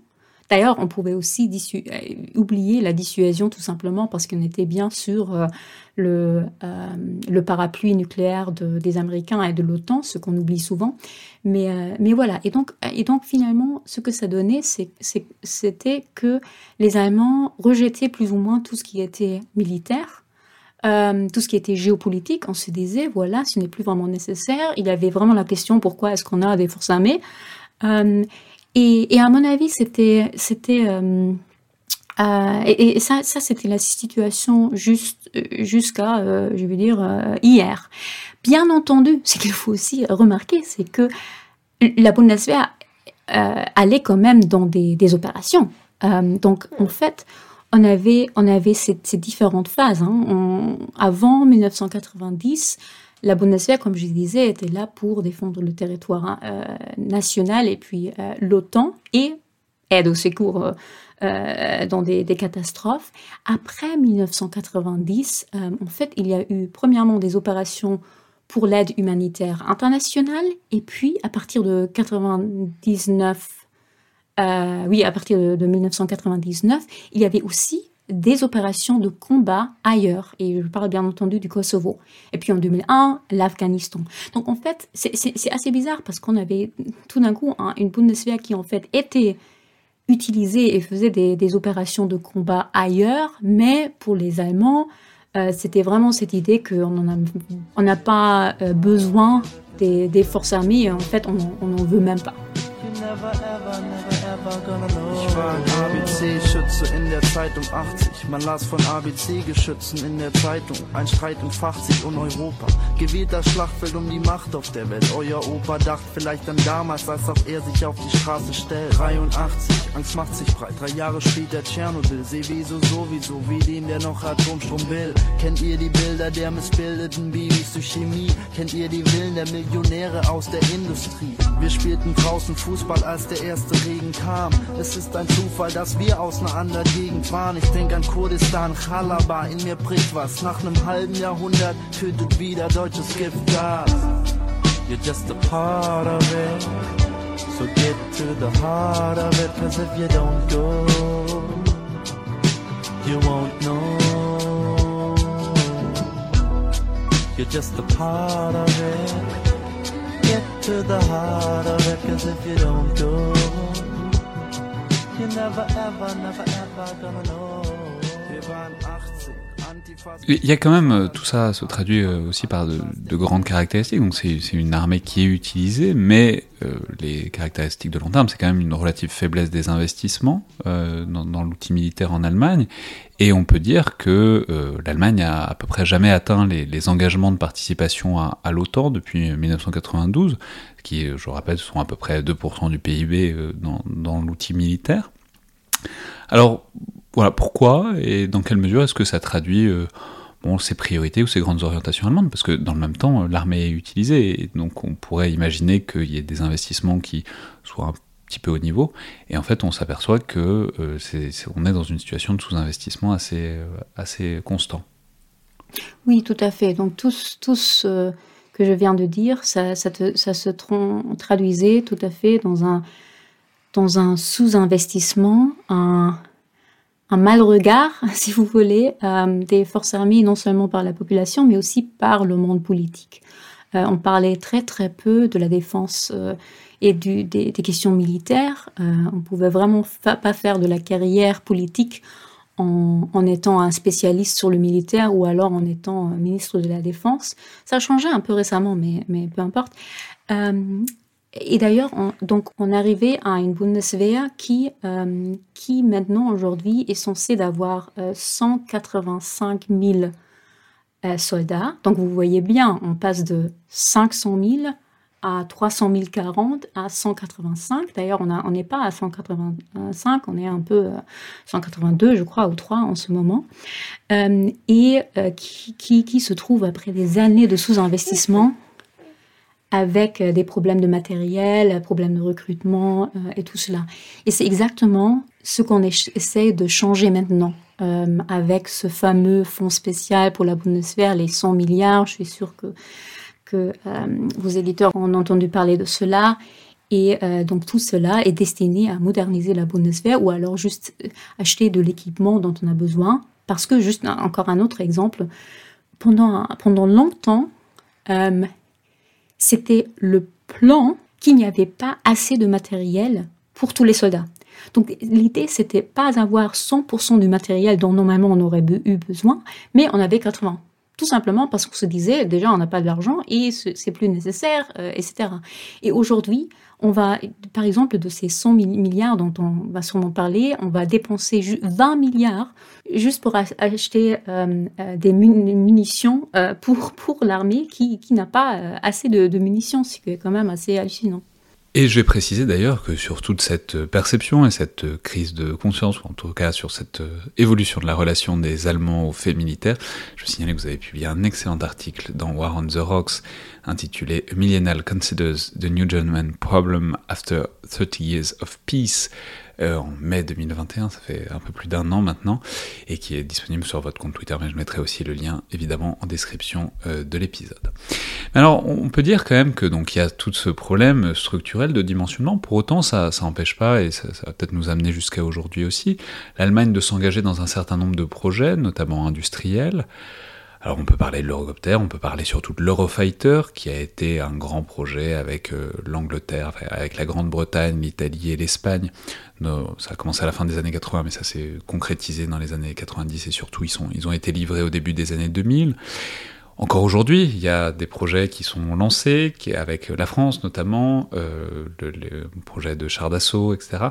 D'ailleurs, on pouvait aussi euh, oublier la dissuasion tout simplement parce qu'on était bien sur euh, le, parapluie nucléaire des Américains et de l'OTAN, ce qu'on oublie souvent. Mais, mais voilà, et donc, et donc finalement, ce que ça donnait, c'était que les Allemands rejetaient plus ou moins tout ce qui était militaire euh, tout ce qui était géopolitique, on se disait, voilà, ce n'est plus vraiment nécessaire. Il y avait vraiment la question, pourquoi est-ce qu'on a des forces armées? Euh, et, à mon avis, c'était... c'était euh, et, ça, ça c'était la situation jusqu'à, je veux dire, hier. Bien entendu, ce qu'il faut aussi remarquer, c'est que la Bundeswehr allait quand même dans des, des opérations. donc, en fait, on avait, on avait ces, différentes phases. Hein. avant 1990, la Bundeswehr, comme je disais, était là pour défendre le territoire hein, euh, national et puis euh, l'OTAN et aide au secours euh, dans des, catastrophes. Après 1990, en fait, il y a eu premièrement des opérations pour l'aide humanitaire internationale et puis à partir de 1999, euh, oui, à partir de, 1999, il y avait aussi des opérations de combat ailleurs. Et je parle bien entendu du Kosovo. Et puis en 2001, l'Afghanistan. Donc en fait, c'est assez bizarre parce qu'on avait tout d'un coup hein, une Bundeswehr qui en fait était utilisée et faisait des, opérations de combat ailleurs, mais pour les Allemands, euh, c'était vraiment cette idée qu'on n'a pas euh, besoin des, forces armées. En fait, on n'en veut même pas. Ich war ein ABC-Schütze in der Zeit um 80. Man las von ABC-Geschützen in der Zeitung. Ein Streit entfacht sich um Europa. Gewählt das Schlachtfeld um die Macht auf der Welt. Euer Opa dacht vielleicht an damals, als auch er sich auf die Straße stellt. 83, Angst macht sich breit. Drei Jahre später Tschernobyl. Seewiso sowieso, wie den, der noch Atomstrom will. Kennt ihr die Bilder der missbildeten Babys durch Chemie? Kennt ihr die Willen der Millionäre aus der Industrie? Wir spielten draußen Fußball, als der erste Regen kam. Es ist ein Zufall, dass wir aus einer anderen Gegend waren. Ich denk an Kurdistan, Chalaba, in mir bricht was. Nach einem halben Jahrhundert tötet wieder deutsches Giftgas. You're just a part of it. So get to the heart of it, cause if you don't go, you won't know. You're just a part of it. Get to the heart of it, cause if you don't go, il y a quand même, euh, tout ça se traduit euh, aussi par de, grandes caractéristiques. Donc c'est une armée qui est utilisée, mais euh, les caractéristiques de long terme, c'est quand même une relative faiblesse des investissements dans, l'outil militaire en Allemagne. Et on peut dire que l'Allemagne a à peu près jamais atteint les, engagements de participation à, l'OTAN depuis 1992, qui, je rappelle, sont à peu près 2% du PIB dans l'outil militaire. Alors, voilà, pourquoi et dans quelle mesure est-ce que ça traduit euh, bon, ces priorités ou ces grandes orientations allemandes? Parce que dans le même temps, l'armée est utilisée, et donc on pourrait imaginer qu'il y ait des investissements qui soient un petit peu haut niveau, et en fait on s'aperçoit que euh, est, dans une situation de sous-investissement assez, euh, assez constant. Oui, tout à fait. Donc tout, ce que je viens de dire, ça se traduisait tout à fait dans un dans un sous-investissement, un, mal regard, [LAUGHS] si vous voulez, euh, des forces armées, non seulement par la population, mais aussi par le monde politique. Euh, on parlait très très peu de la défense euh, et des, questions militaires. on pouvait vraiment pas faire de la carrière politique en, étant un spécialiste sur le militaire ou alors en étant ministre de la Défense. Ça a changé un peu récemment, mais peu importe. Et d'ailleurs, on, on arrivait à une Bundeswehr qui, euh, qui maintenant, aujourd'hui, est censée d'avoir 185 euh, 000 euh, soldats. Donc, vous voyez bien, on passe de 500 000 à 300 040 à 185. D'ailleurs, on n'est pas à 185, on est un peu 182, je crois, ou 3 en ce moment. et qui, se trouve après des années de sous-investissement avec euh, des problèmes de matériel, problèmes de recrutement euh, et tout cela. Et c'est exactement ce qu'on essaie de changer maintenant euh, avec ce fameux fonds spécial pour la Bundeswehr, les 100 milliards. Je suis sûre que, que vos éditeurs ont entendu parler de cela. Et donc tout cela est destiné à moderniser la Bundeswehr ou alors juste acheter de l'équipement dont on a besoin. Parce que, juste encore un autre exemple, pendant, pendant longtemps, c'était le plan qu'il n'y avait pas assez de matériel pour tous les soldats. Donc l'idée, c'était pas d'avoir 100% du matériel dont normalement on aurait eu besoin, mais on avait 80. tout simplement parce qu'on se disait déjà on n'a pas de l'argent et c'est plus nécessaire, etc. Et aujourd'hui, on va, par exemple, de ces 100 milliards dont on va sûrement parler, on va dépenser 20 milliards juste pour acheter euh, euh, des munitions euh, pour, l'armée qui, qui n'a pas assez de, de munitions, ce qui est quand même assez hallucinant. Et je vais préciser d'ailleurs que sur toute cette perception et cette crise de conscience, ou en tout cas sur cette évolution de la relation des Allemands aux faits militaires, je signale que vous avez publié un excellent article dans War on the Rocks intitulé Millennial Considers the New German Problem After 30 Years of Peace, euh, en mai 2021, ça fait un peu plus d'un an maintenant, et qui est disponible sur votre compte Twitter, mais je mettrai aussi le lien évidemment en description euh, de l'épisode. Alors, on peut dire quand même que donc il y a tout ce problème structurel de dimensionnement. Pour autant, ça, n'empêche pas, et ça va peut-être nous amener jusqu'à aujourd'hui aussi, l'Allemagne de s'engager dans un certain nombre de projets, notamment industriels. Alors on peut parler de l'Eurocopter, on peut parler surtout de l'Eurofighter, qui a été un grand projet avec euh, l'Angleterre, avec la Grande-Bretagne, l'Italie et l'Espagne. ça a commencé à la fin des années 80, mais ça s'est concrétisé dans les années 90 et surtout ils, ont été livrés au début des années 2000. Encore aujourd'hui, il y a des projets qui sont lancés, avec la France notamment, euh, le, le, projet de char d'assaut, etc.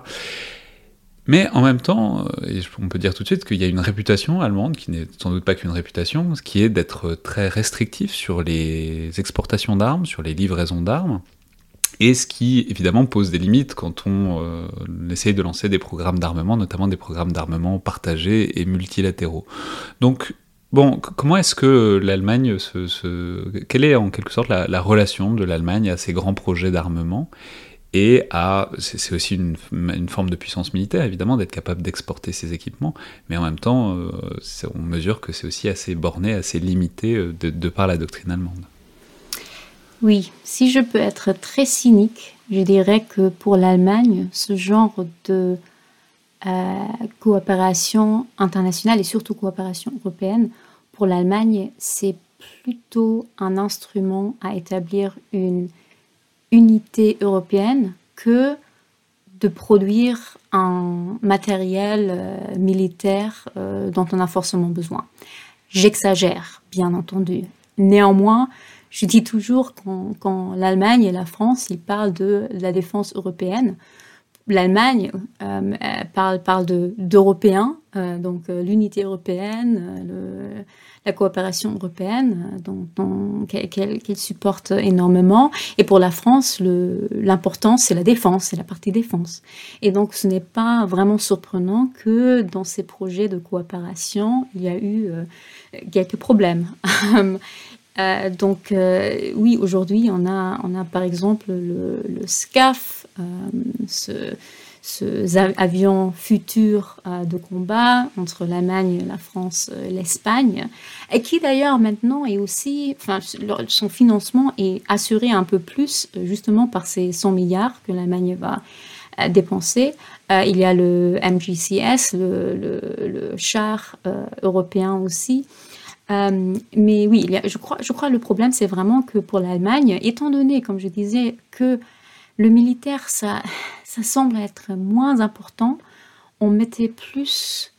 Mais en même temps, euh, on peut dire tout de suite qu'il y a une réputation allemande, qui n'est sans doute pas qu'une réputation, ce qui est d'être très restrictif sur les exportations d'armes, sur les livraisons d'armes, et ce qui évidemment pose des limites quand on euh, essaye de lancer des programmes d'armement, notamment des programmes d'armement partagés et multilatéraux. Donc, bon, comment est-ce que l'Allemagne se, Quelle est en quelque sorte la relation de l'Allemagne à ces grands projets d'armement? Et c'est aussi une, forme de puissance militaire, évidemment, d'être capable d'exporter ses équipements, mais en même temps, euh, on mesure que c'est aussi assez borné, assez limité euh, de, de, par la doctrine allemande. Oui, si je peux être très cynique, je dirais que pour l'Allemagne, ce genre de euh, coopération internationale et surtout coopération européenne, pour l'Allemagne, c'est plutôt un instrument à établir une unité européenne que de produire un matériel euh, militaire euh, dont on a forcément besoin. J'exagère, bien entendu. Néanmoins, je dis toujours quand, l'Allemagne et la France, ils parlent de la défense européenne, l'Allemagne euh, parle, d'Européens, euh, donc euh, l'unité européenne, le, la coopération européenne, qu'elle supporte énormément. Et pour la France, l'important, c'est la défense, c'est la partie défense. Et donc, ce n'est pas vraiment surprenant que dans ces projets de coopération, il y a eu quelques problèmes. [LAUGHS] Euh, donc euh, oui, aujourd'hui, on a, par exemple le, SCAF, euh, ce, ce avion futur de combat entre l'Allemagne, la France, l'Espagne, et qui d'ailleurs maintenant est aussi, enfin, son financement est assuré un peu plus justement par ces 100 milliards que l'Allemagne va dépenser. il y a le MGCS, le, char européen aussi. Euh, mais oui, je, crois, je crois le problème, c'est vraiment que pour l'Allemagne, étant donné, comme je disais, que le militaire, ça, semble être moins important, on mettait plus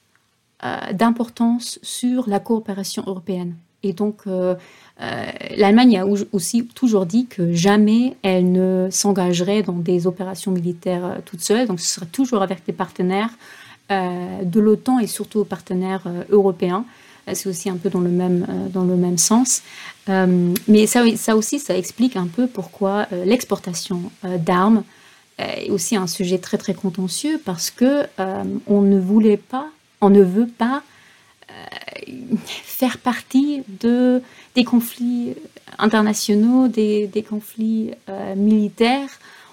euh, d'importance sur la coopération européenne. Et donc, euh, euh l'Allemagne a aussi toujours dit que jamais elle ne s'engagerait dans des opérations militaires toute seule. Donc, ce serait toujours avec des partenaires de l'OTAN et surtout partenaires européens. C'est aussi un peu dans le même, dans le même sens. Euh, mais ça, ça aussi, ça explique un peu pourquoi l'exportation d'armes est aussi un sujet très très contentieux parce que on ne voulait pas, on ne veut pas faire partie de, des conflits internationaux, des conflits militaires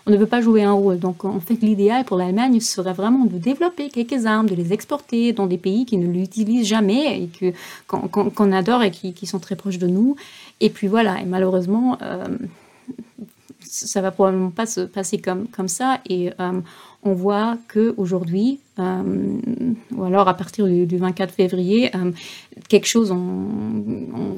on ne veut pas jouer un rôle. Donc en fait, l'idéal pour l'Allemagne serait vraiment de développer quelques armes, de les exporter dans des pays qui ne l'utilisent jamais et qu'on adore et qui, sont très proches de nous. Et puis voilà. Et malheureusement, euh, ça va probablement pas se passer comme comme ça. Et euh, on voit que aujourd'hui, euh, ou alors à partir du, 24 février, quelque chose a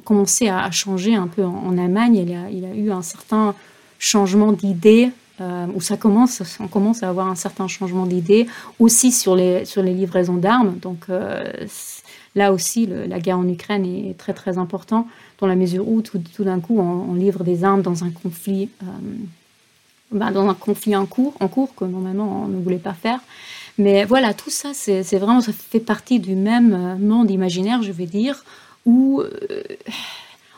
commencé à changer un peu en, Allemagne. Il il y a eu un certain changement d'idée euh, où ça commence, on commence à avoir un certain changement d'idée aussi sur les, sur les livraisons d'armes. Donc, euh, là aussi, la guerre en Ukraine est très très importante, dans la mesure où tout, d'un coup, on, livre des armes dans un conflit, euh, bah, dans un conflit en cours, en cours que normalement on ne voulait pas faire. Mais voilà, tout ça, c'est vraiment, ça fait partie du même monde imaginaire, je vais dire, où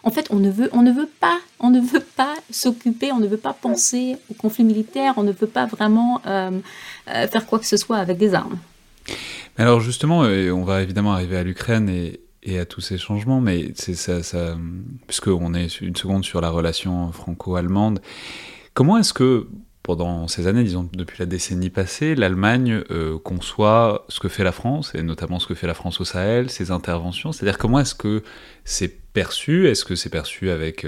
en fait, on ne veut, on ne veut pas, on ne veut pas s'occuper, on ne veut pas penser au conflit militaire, on ne veut pas vraiment faire quoi que ce soit avec des armes. Alors justement, on va évidemment arriver à l'Ukraine et, et à tous ces changements, mais c'est ça, ça puisqu'on est une seconde sur la relation franco-allemande, comment est-ce que pendant ces années, disons depuis la décennie passée, l'Allemagne euh, conçoit ce que fait la France, et notamment ce que fait la France au Sahel, ses interventions C'est-à-dire comment est-ce que c'est perçu? Est-ce que c'est perçu avec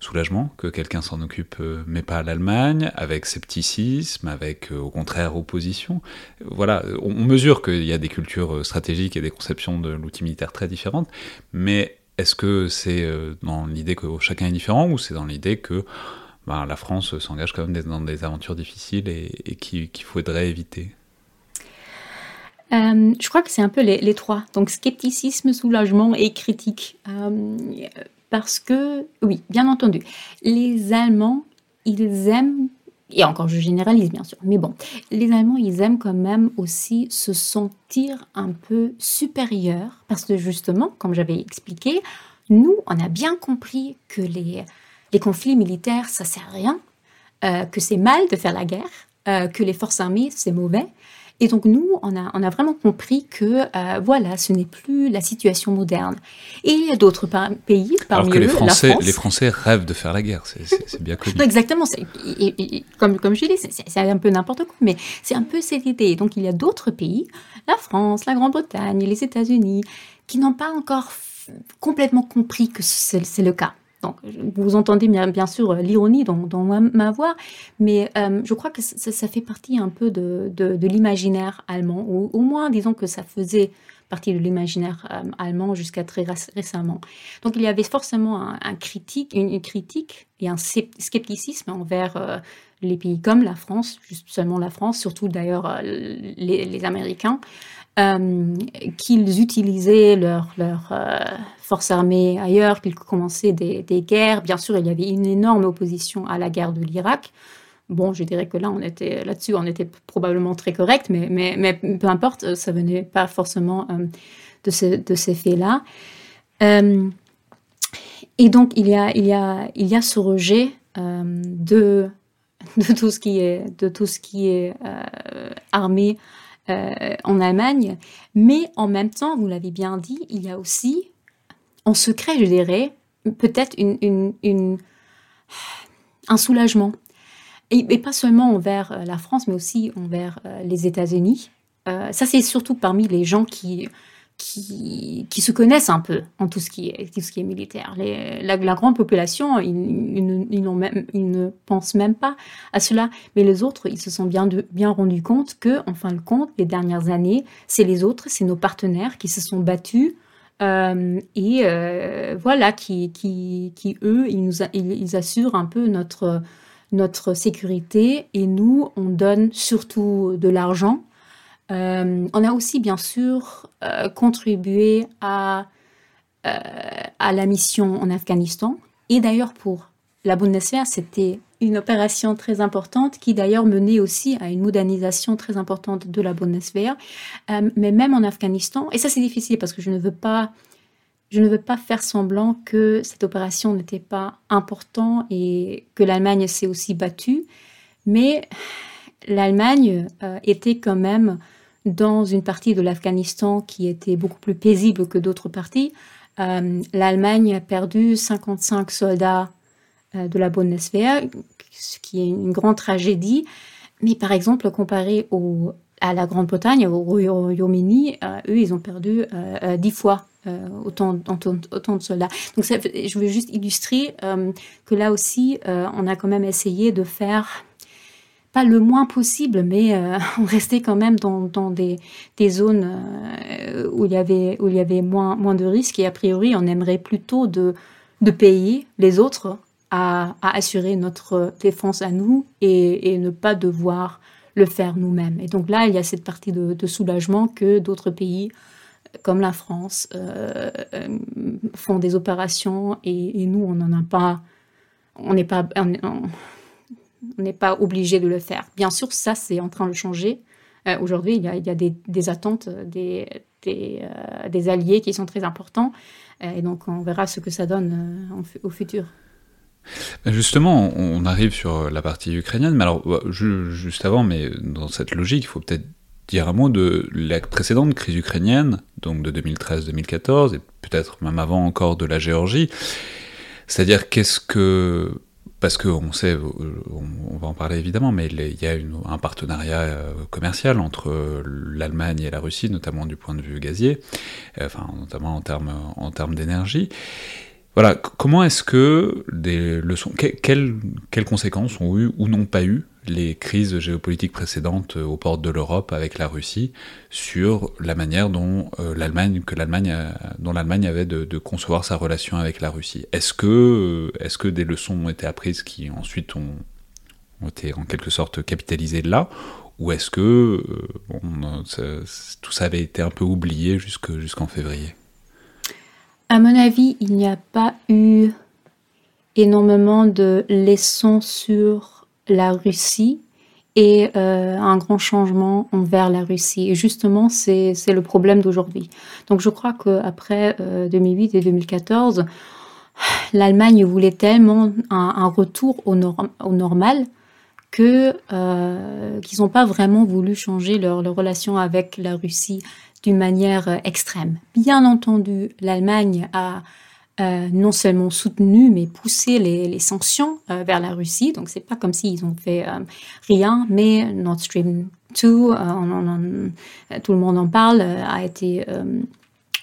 soulagement que quelqu'un s'en occupe, euh, mais pas l'Allemagne, avec scepticisme, avec euh, au contraire opposition? Voilà, on, mesure qu'il y a des cultures euh, stratégiques et des conceptions de l'outil militaire très différentes, mais est-ce que c'est dans l'idée que chacun est différent ou c'est dans l'idée que ben, la France s'engage quand même dans des aventures difficiles et, qu'il faudrait éviter je crois que c'est un peu les, trois. Donc scepticisme, soulagement et critique parce que, oui, bien entendu, les Allemands, ils aiment, et encore je généralise bien sûr, mais bon, les Allemands, ils aiment quand même aussi se sentir un peu supérieurs, parce que justement, comme j'avais expliqué, nous, on a bien compris que les, les conflits militaires, ça sert à rien, euh, que c'est mal de faire la guerre, euh, que les forces armées, c'est mauvais, et donc nous, on a, on a vraiment compris que euh, voilà, ce n'est plus la situation moderne. Et il y a d'autres pays, parmi Alors que les Français, les Français rêvent de faire la guerre, c'est bien connu. [LAUGHS] exactement, et, comme, comme je dis, c'est un peu n'importe quoi, mais c'est un peu cette idée. Donc il y a d'autres pays, la France, la Grande-Bretagne, les États-Unis, qui n'ont pas encore complètement compris que c'est le cas. Donc, vous entendez bien, sûr l'ironie dans, ma voix, mais euh, je crois que ça, fait partie un peu de, l'imaginaire allemand, ou au moins disons que ça faisait partie de l'imaginaire euh, allemand jusqu'à très récemment. Donc il y avait forcément un, critique, une, critique et un scepticisme envers euh, les pays comme la France, juste seulement la France, surtout d'ailleurs les, Américains, qu'ils utilisaient leur, leur forces armées ailleurs, qu'il commençait des, guerres. Bien sûr, il y avait une énorme opposition à la guerre de l'Irak. Bon, je dirais que là, on était là-dessus, on était probablement très correct, mais, peu importe, ça venait pas forcément euh, de, ce, ces faits-là. Euh, et donc, il y a, ce rejet euh, [LAUGHS] de, tout ce qui est, de armé en Allemagne, mais en même temps, vous l'avez bien dit, il y a aussi en secret, je dirais, peut-être un soulagement. Et, pas seulement envers euh, la France, mais aussi envers euh, les États-Unis. Euh, ça, c'est surtout parmi les gens qui, qui, se connaissent un peu en tout ce qui est, militaire. la, grande population, ils, ne pensent même pas à cela. Mais les autres, ils se sont bien, rendus compte que, en fin de compte, les dernières années, c'est les autres, c'est nos partenaires qui se sont battus euh, et euh, voilà, qui, eux, ils, assurent un peu notre sécurité et nous, on donne surtout de l'argent. Euh, on a aussi, bien sûr, contribué à, à la mission en Afghanistan. Et d'ailleurs, pour la Bundeswehr, c'était une opération très importante qui d'ailleurs menait aussi à une modernisation très importante de la Bundeswehr. Euh, mais même en Afghanistan, et ça c'est difficile parce que je ne veux pas, je ne veux pas faire semblant que cette opération n'était pas importante et que l'Allemagne s'est aussi battue, mais l'Allemagne euh, était quand même dans une partie de l'Afghanistan qui était beaucoup plus paisible que d'autres parties. Euh, L'Allemagne a perdu 55 soldats euh, de la Bundeswehr, ce qui est une grande tragédie. Mais par exemple, comparé à la Grande-Bretagne, au Royaume-Uni, euh, eux, ils ont perdu dix fois autant, de soldats. Donc, je veux juste illustrer que là aussi, on a quand même essayé de faire le moins possible, mais [LAUGHS] on restait quand même dans, des, zones où il y avait, où il y avait moins, moins de risques. Et a priori, on aimerait plutôt de, de payer les autres à, assurer notre défense à nous et, ne pas devoir le faire nous-mêmes. Et donc là, il y a cette partie de, soulagement que d'autres pays comme la France, font des opérations et, nous, on n'en a pas, on n'est pas, n'est pas obligé de le faire. Bien sûr, ça, c'est en train de changer. Aujourd'hui, il y a, des, attentes des, des, alliés qui sont très importants. et donc, on verra ce que ça donne au futur. Justement, on arrive sur la partie ukrainienne, mais alors, juste avant, mais dans cette logique, il faut peut-être dire un mot de la précédente crise ukrainienne, donc de 2013-2014, et peut-être même avant encore de la Géorgie. C'est-à-dire, qu'est-ce que. Parce qu'on sait, on, va en parler évidemment, mais il y a un partenariat euh, commercial entre l'Allemagne et la Russie, notamment du point de vue gazier, euh, enfin, notamment en termes en d'énergie. Voilà, comment est-ce que des leçons, quelles, conséquences ont eu ou n'ont pas eu les crises géopolitiques précédentes aux portes de l'Europe avec la Russie sur la manière dont euh, l'Allemagne, que l'Allemagne, dont l'Allemagne avait de, concevoir sa relation avec la Russie. Est-ce que, euh, est-ce que des leçons ont été apprises qui ensuite ont, été en quelque sorte capitalisées là? Ou est-ce que euh, tout ça avait été un peu oublié jusqu'en février? À mon avis, il n'y a pas eu énormément de leçons sur la Russie et euh, un grand changement envers la Russie. Et justement, c'est le problème d'aujourd'hui. Donc je crois qu'après 2008 euh, et 2014, l'Allemagne voulait tellement un, retour au, au normal que euh, qu'ils n'ont pas vraiment voulu changer leur, relation avec la Russie d'une manière extrême. Bien entendu, l'Allemagne a euh, non seulement soutenu, mais poussé les, sanctions euh, vers la Russie. Donc, c'est pas comme s'ils ont fait rien, mais Nord Stream 2, tout le monde en parle, a été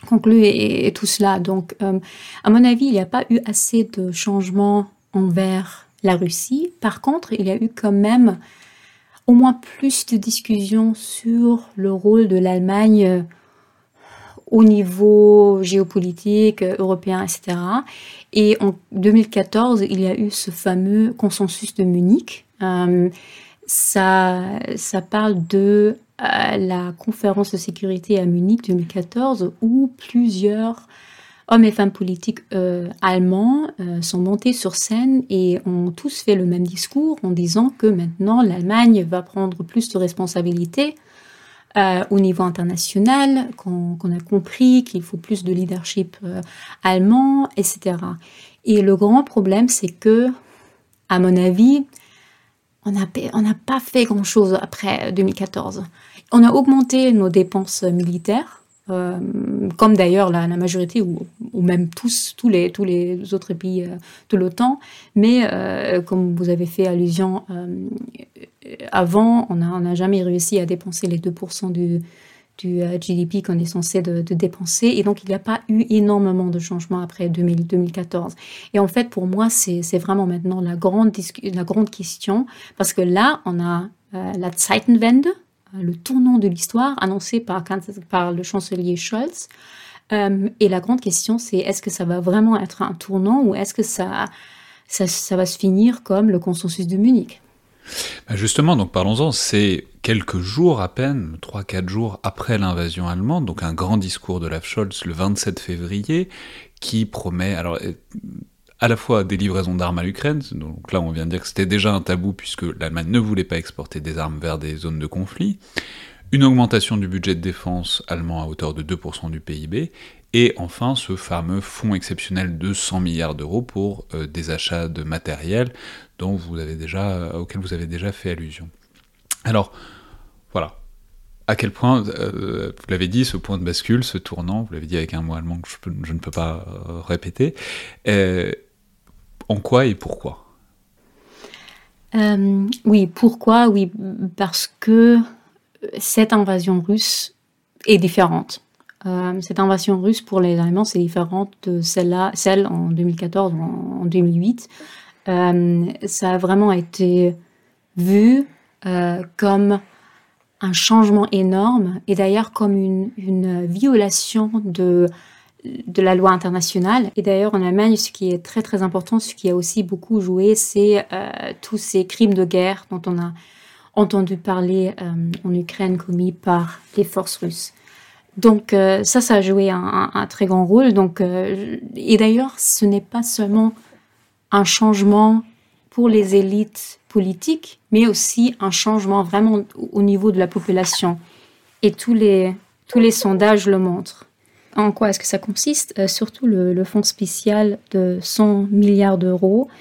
conclu et, tout cela. Donc, à mon avis, il n'y a pas eu assez de changements envers la Russie. Par contre, il y a eu quand même au moins plus de discussions sur le rôle de l'Allemagne euh, au niveau géopolitique, euh, européen, etc. Et en 2014, il y a eu ce fameux consensus de Munich. Euh, ça, ça parle de la conférence de sécurité à Munich 2014 où plusieurs hommes et femmes politiques euh, allemands euh, sont montés sur scène et ont tous fait le même discours en disant que maintenant l'Allemagne va prendre plus de responsabilités euh, au niveau international, qu'on a compris qu'il faut plus de leadership allemand, etc. Et le grand problème, c'est que, à mon avis, on n'a pas fait grand-chose après 2014. On a augmenté nos dépenses militaires euh, comme d'ailleurs la, majorité ou, même tous, tous, les, tous les autres pays euh, de l'OTAN. Mais euh, comme vous avez fait allusion avant, on n'a jamais réussi à dépenser les 2% du, du GDP qu'on est censé de, dépenser. Et donc, il n'y a pas eu énormément de changements après 2014. Et en fait, pour moi, c'est vraiment maintenant la grande, la grande question, parce que là, on a la Zeitenwende, le tournant de l'histoire annoncé par, par le chancelier Scholz. Euh, et la grande question, c'est est-ce que ça va vraiment être un tournant ou est-ce que ça, ça, va se finir comme le consensus de Munich? Bah, Justement, donc parlons-en, c'est quelques jours à peine, 3-4 jours après l'invasion allemande, donc un grand discours de Olaf Scholz le 27 février, qui promet, alors à la fois des livraisons d'armes à l'Ukraine, donc là on vient de dire que c'était déjà un tabou puisque l'Allemagne ne voulait pas exporter des armes vers des zones de conflit, une augmentation du budget de défense allemand à hauteur de 2% du PIB, et enfin ce fameux fonds exceptionnel de 100 milliards d'euros pour euh, des achats de matériel dont vous avez déjà, euh, auquel vous avez déjà fait allusion. Alors, voilà, à quel point, euh, vous l'avez dit, ce point de bascule, ce tournant, vous l'avez dit avec un mot allemand que je, ne peux pas répéter, en quoi et pourquoi? Oui, pourquoi? Oui, parce que cette invasion russe est différente. Euh, cette invasion russe pour les Allemands, c'est différente de celle-là, celle en 2014 ou en, 2008. Euh, ça a vraiment été vu comme un changement énorme et d'ailleurs comme une violation de la loi internationale. Et d'ailleurs, en Allemagne, ce qui est très très important, ce qui a aussi beaucoup joué, c'est euh, tous ces crimes de guerre dont on a entendu parler euh, en Ukraine commis par les forces russes. Donc ça, ça a joué un, très grand rôle. Donc, et d'ailleurs, ce n'est pas seulement un changement pour les élites politiques, mais aussi un changement vraiment au niveau de la population. Et tous les, tous les sondages le montrent. En quoi est-ce que ça consiste? Euh, Surtout le, fonds spécial de 100 milliards d'euros euh,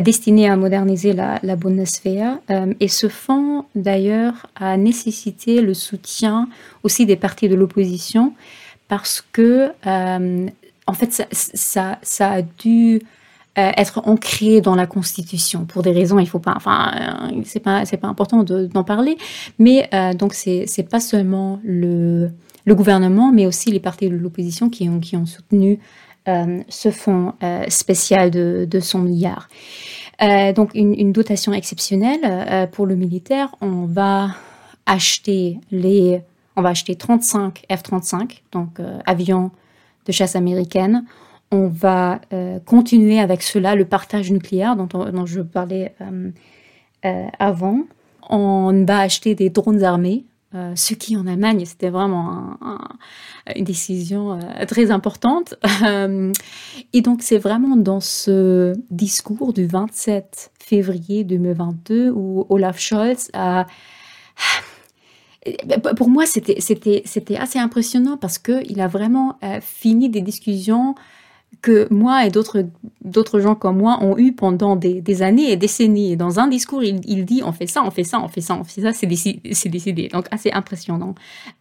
destiné à moderniser la, la Bundeswehr. Euh, et ce fonds, d'ailleurs, a nécessité le soutien aussi des partis de l'opposition parce que, en fait, ça, a dû euh, être ancré dans la Constitution pour des raisons, il faut pas, enfin, euh, c'est pas, c'est pas important d'en parler, mais euh, donc c'est, c'est pas seulement le, le gouvernement, mais aussi les partis de l'opposition qui ont, qui ont soutenu ce fonds spécial de, de 100 milliards. donc une, dotation exceptionnelle pour le militaire. On va acheter les, on va acheter 35 F-35, donc avions de chasse américaine on va euh, continuer avec cela, le partage nucléaire dont, je parlais euh, euh, avant. On va acheter des drones armés, ce qui en Allemagne, c'était vraiment une décision très importante. [LAUGHS] et donc, c'est vraiment dans ce discours du 27 février 2022 où Olaf Scholz a pour moi, c'était assez impressionnant parce qu'il a vraiment fini des discussions que moi et d'autres gens comme moi ont eu pendant des, années et décennies. Dans un discours, il, dit on fait ça, on fait ça, on fait ça, on fait ça, c'est décidé. Donc assez impressionnant.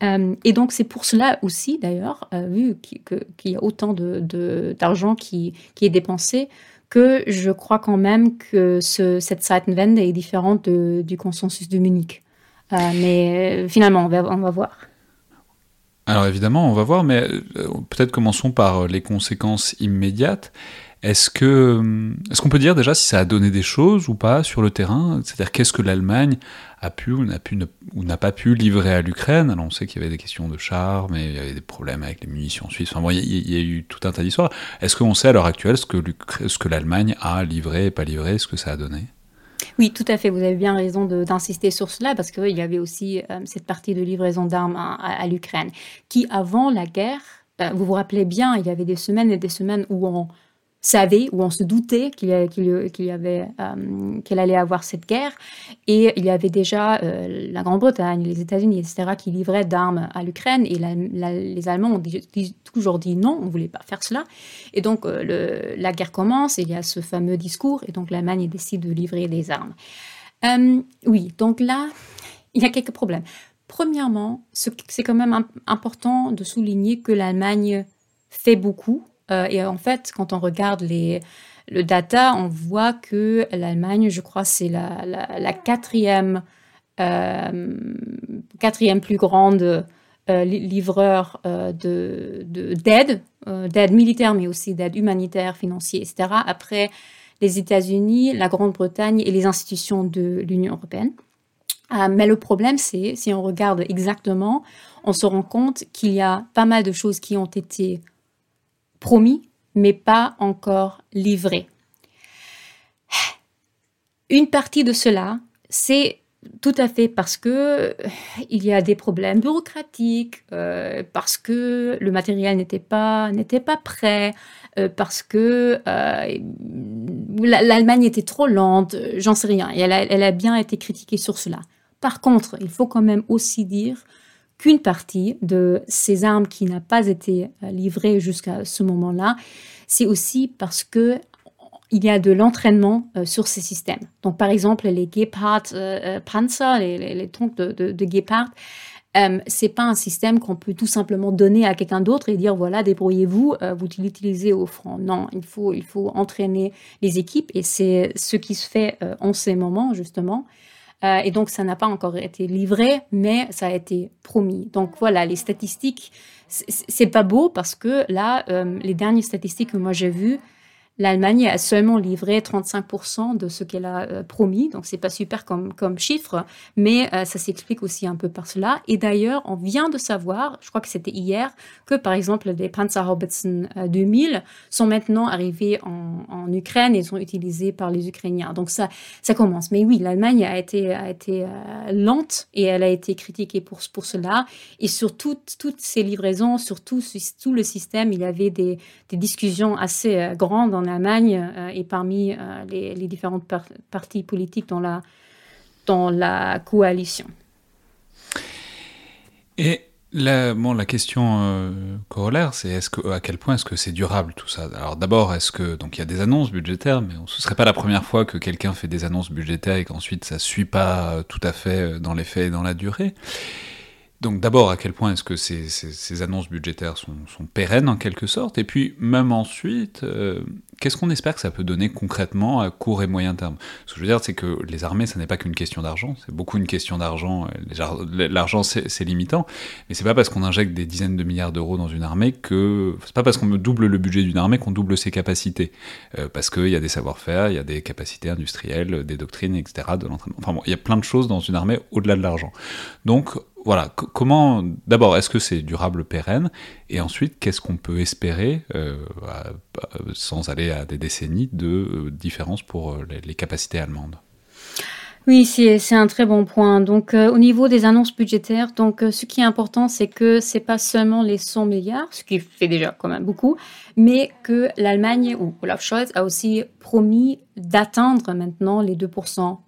Euh, et donc c'est pour cela aussi, d'ailleurs, euh, vu qu'il y a autant d'argent qui, est dépensé, que je crois quand même que ce, cette Zeitenwende est différente du consensus de Munich. Euh, mais finalement, on va, on va voir. Alors évidemment, on va voir, mais euh, peut-être commençons par euh, les conséquences immédiates. Est-ce que est-ce qu'on peut dire déjà si ça a donné des choses ou pas sur le terrain? C'est-à-dire qu'est-ce que l'Allemagne a pu ou n'a pu ou n'a pas pu livrer à l'Ukraine? Alors on sait qu'il y avait des questions de chars, mais il y avait des problèmes avec les munitions suisses. Enfin bon, il y, a, eu tout un tas d'histoires. Est-ce qu'on sait à l'heure actuelle ce que ce que l'Allemagne a livré et pas livré, ce que ça a donné? Oui, tout à fait. Vous avez bien raison d'insister sur cela parce qu'il y avait aussi euh, cette partie de livraison d'armes à, l'Ukraine qui, avant la guerre, euh, vous vous rappelez bien, il y avait des semaines et des semaines où on savait ou on se doutait qu'il avait euh, qu'elle allait avoir cette guerre et il y avait déjà euh, la Grande-Bretagne, les États-Unis, etc. qui livraient d'armes à l'Ukraine et les Allemands ont toujours dit non, on voulait pas faire cela et donc euh, la guerre commence et il y a ce fameux discours et donc l'Allemagne décide de livrer des armes. oui, donc là il y a quelques problèmes. Premièrement, c'est quand même important de souligner que l'Allemagne fait beaucoup euh, et en fait, quand on regarde les, le data, on voit que l'Allemagne, je crois, c'est la, la, quatrième, euh, quatrième plus grande euh, livreur de, d'aide, d'aide militaire, mais aussi d'aide humanitaire, financière, etc., après les États-Unis, la Grande-Bretagne et les institutions de l'Union européenne. mais le problème, c'est, si on regarde exactement, on se rend compte qu'il y a pas mal de choses qui ont été promis, mais pas encore livré. Une partie de cela, c'est tout à fait parce que euh, il y a des problèmes bureaucratiques, euh, parce que le matériel n'était pas n'était pas prêt, euh, parce que l'Allemagne était trop lente, j'en sais rien. elle elle a bien été critiquée sur cela. Par contre, il faut quand même aussi dire qu'une partie de ces armes qui n'a pas été euh, livrée jusqu'à ce moment-là, c'est aussi parce que il y a de l'entraînement euh, sur ces systèmes. Donc, par exemple, les Gepard euh, Panzer, les, les, troncs de, de, de Gepard, euh, c'est pas un système qu'on peut tout simplement donner à quelqu'un d'autre et dire voilà débrouillez-vous, vous l'utilisez au front. Non, il faut il faut entraîner les équipes et c'est ce qui se fait en ces moments justement. Euh, et donc, ça n'a pas encore été livré, mais ça a été promis. Donc voilà, les statistiques, c'est pas beau parce que là, euh, les dernières statistiques que moi j'ai vues, l'Allemagne a seulement livré 35% de ce qu'elle a euh, promis, donc c'est pas super comme, comme chiffre, mais euh, ça s'explique aussi un peu par cela. Et d'ailleurs, on vient de savoir, je crois que c'était hier, que par exemple les Panzerhaubitzen 2000 euh, sont maintenant arrivés en, en, Ukraine et sont utilisés par les Ukrainiens. Donc ça, ça commence. Mais oui, l'Allemagne a été, a été lente et elle a été critiquée pour, pour cela. Et sur toutes, toutes ces livraisons, sur tout, tout le système, il y avait des, des discussions assez grandes Allemagne euh, et parmi euh, les, différentes partis politiques dans la, dans la coalition. Et la, bon, la question euh, corollaire, c'est est-ce que, à quel point est-ce que c'est durable tout ça? Alors d'abord, est-ce que donc il y a des annonces budgétaires, mais ce serait pas la première fois que quelqu'un fait des annonces budgétaires et qu'ensuite ça suit pas tout à fait dans les faits et dans la durée. Donc d'abord, à quel point est-ce que ces, annonces budgétaires sont, pérennes en quelque sorte Et puis même ensuite, euh, qu'est-ce qu'on espère que ça peut donner concrètement à court et moyen terme? Ce que je veux dire, c'est que les armées, ça n'est pas qu'une question d'argent, c'est beaucoup une question d'argent. L'argent, c'est limitant, mais c'est pas parce qu'on injecte des dizaines de milliards d'euros dans une armée que... C'est pas parce qu'on double le budget d'une armée qu'on double ses capacités. Euh, parce qu'il y a des savoir-faire, il y a des capacités industrielles, des doctrines, etc., de l'entraînement. Enfin bon, il y a plein de choses dans une armée au-delà de l'argent. Donc voilà, comment, d'abord, est-ce que c'est durable, pérenne? Et ensuite, qu'est-ce qu'on peut espérer, euh, sans aller à des décennies, de euh, différence pour euh, les, capacités allemandes? Oui, c'est un très bon point. Donc, au niveau des annonces budgétaires, donc ce qui est important, c'est que c'est pas seulement les 100 milliards, ce qui fait déjà quand même beaucoup, mais que l'Allemagne ou Olaf Scholz a aussi promis d'atteindre maintenant les 2%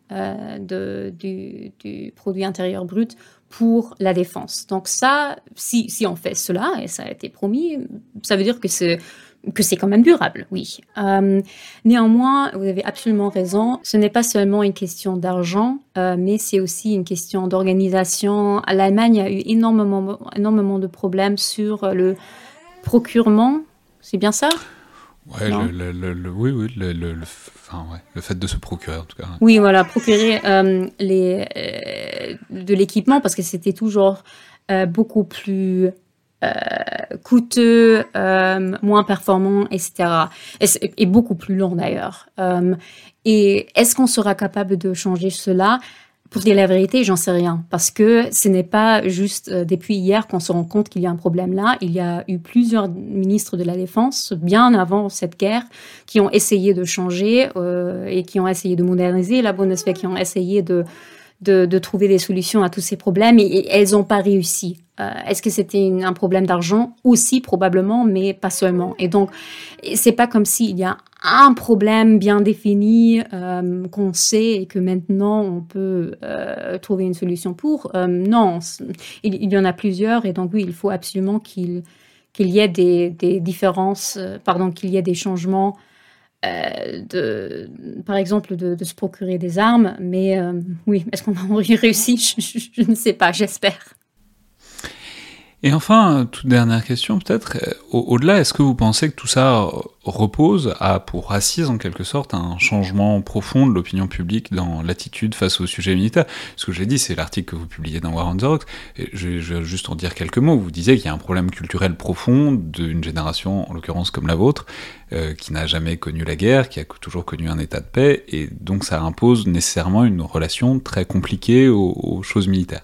de, du, produit intérieur brut pour la défense. Donc ça, si, si on fait cela, et ça a été promis, ça veut dire que c'est que c'est quand même durable, oui. Euh, néanmoins, vous avez absolument raison, ce n'est pas seulement une question d'argent, euh, mais c'est aussi une question d'organisation. L'Allemagne a eu énormément, énormément de problèmes sur le procurement, c'est bien ça? Ouais, le, le, oui, oui, le, enfin, ouais, le fait de se procurer en tout cas. Oui, voilà, procurer euh, les, euh, de l'équipement parce que c'était toujours euh, beaucoup plus coûteux, moins performant, etc. Et, et beaucoup plus long d'ailleurs. et est-ce qu'on sera capable de changer cela? Pour dire la vérité, j'en sais rien, parce que ce n'est pas juste euh, depuis hier qu'on se rend compte qu'il y a un problème là. Il y a eu plusieurs ministres de la Défense, bien avant cette guerre, qui ont essayé de changer euh, et qui ont essayé de moderniser la Bundeswehr, qui ont essayé de, de, trouver des solutions à tous ces problèmes, et, elles n'ont pas réussi. Euh, est-ce que c'était un problème d'argent? Aussi probablement, mais pas seulement. Et donc, c'est pas comme s'il y a un problème bien défini euh, qu'on sait et que maintenant on peut euh, trouver une solution pour. Non, il, y en a plusieurs et donc oui, il faut absolument qu'il qu'il y ait des différences, pardon, qu'il y ait des changements, de, par exemple de, de, se procurer des armes. Mais oui, est-ce qu'on va y [LAUGHS] réussir je ne sais pas, j'espère. Et enfin, toute dernière question peut-être, euh, au-delà, est-ce que vous pensez que tout ça repose à pour assise en quelque sorte un changement profond de l'opinion publique dans l'attitude face au sujet militaire? Ce que j'ai dit, c'est l'article que vous publiez dans War on the Rocks, et je, vais juste en dire quelques mots. Vous disiez qu'il y a un problème culturel profond d'une génération, en l'occurrence comme la vôtre, euh, qui n'a jamais connu la guerre, qui a toujours connu un état de paix, et donc ça impose nécessairement une relation très compliquée aux choses militaires.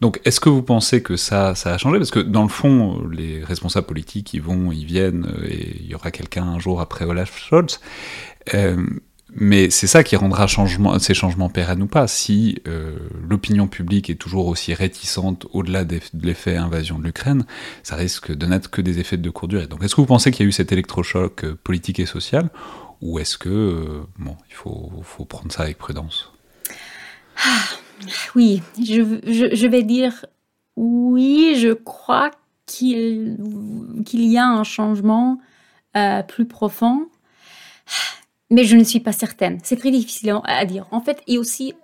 Donc, est-ce que vous pensez que ça, ça a changé? Parce que dans le fond, les responsables politiques, ils vont, ils viennent, euh, et il y aura quelqu'un un jour après Olaf Scholz. Euh, mais c'est ça qui rendra ces changements pérennes ou pas. Si euh, l'opinion publique est toujours aussi réticente au-delà de l'effet invasion de l'Ukraine, ça risque de n'être que des effets de courte durée. Donc est-ce que vous pensez qu'il y a eu cet électrochoc politique et social, ou est-ce que, bon, il faut, faut, prendre ça avec prudence? Ah, oui, je, vais dire oui, je crois qu'il y a un changement euh, plus profond, mais je ne suis pas certaine. C'est très difficile à dire. En fait, et aussi,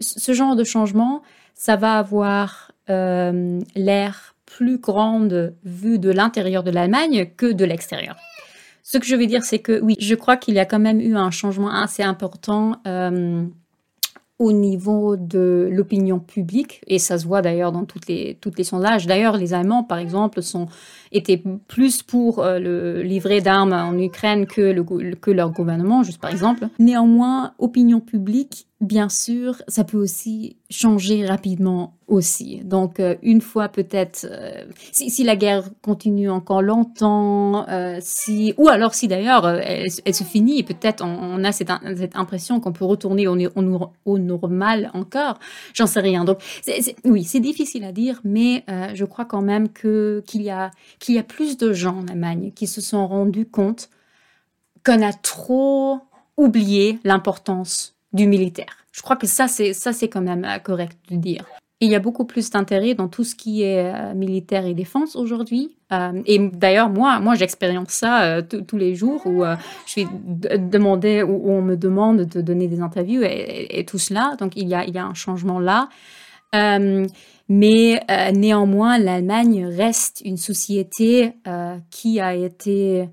ce genre de changement, ça va avoir euh, l'air plus grande vue de l'intérieur de l'Allemagne que de l'extérieur. Ce que je veux dire, c'est que oui, je crois qu'il y a quand même eu un changement assez important. Euh, au niveau de l'opinion publique, et ça se voit d'ailleurs dans toutes les, sondages. D'ailleurs, les Allemands, par exemple, sont, étaient plus pour euh, le livret d'armes en Ukraine que, que leur gouvernement, juste par exemple. Néanmoins, opinion publique bien sûr, ça peut aussi changer rapidement aussi. Donc, euh, une fois peut-être, euh, si, la guerre continue encore longtemps, euh, si, ou alors si d'ailleurs elle, se finit, peut-être on, a cette, impression qu'on peut retourner au, au, normal encore, j'en sais rien. Donc, oui, c'est difficile à dire, mais je crois quand même qu'il y a qu'il y a plus de gens en Allemagne qui se sont rendus compte qu'on a trop oublié l'importance du militaire. Je crois que ça, c'est ça, c'est quand même euh, correct de dire. il y a beaucoup plus d'intérêt dans tout ce qui est euh, militaire et défense aujourd'hui. Euh, et d'ailleurs, moi, moi, j'expérience ça tous les jours où je suis demandée, où, on me demande de donner des interviews et, tout cela. Donc, il y a, il y a un changement là. mais néanmoins, l'Allemagne reste une société qui a été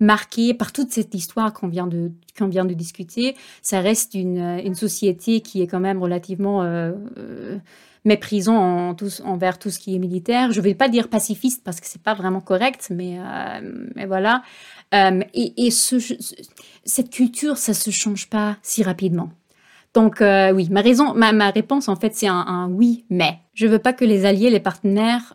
marqué par toute cette histoire qu'on vient de qu'on vient de discuter. Ça reste une, une, société qui est quand même relativement euh, euh méprisant en tous, envers tout ce qui est militaire. Je ne vais pas dire pacifiste parce que c'est pas vraiment correct, mais, euh, mais voilà. Euh, et, et ce, cette culture, ça se change pas si rapidement. Donc oui, ma raison, ma, ma réponse en fait, c'est un, un, oui, mais je veux pas que les alliés, les partenaires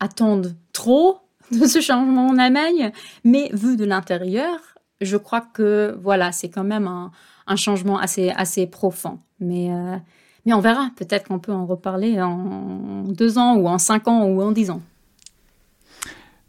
attendent trop de ce changement en Allemagne, mais vu de l'intérieur, je crois que voilà, c'est quand même un, changement assez, assez profond. Mais, euh, mais on verra, peut-être qu'on peut en reparler en deux ans ou en cinq ans ou en dix ans.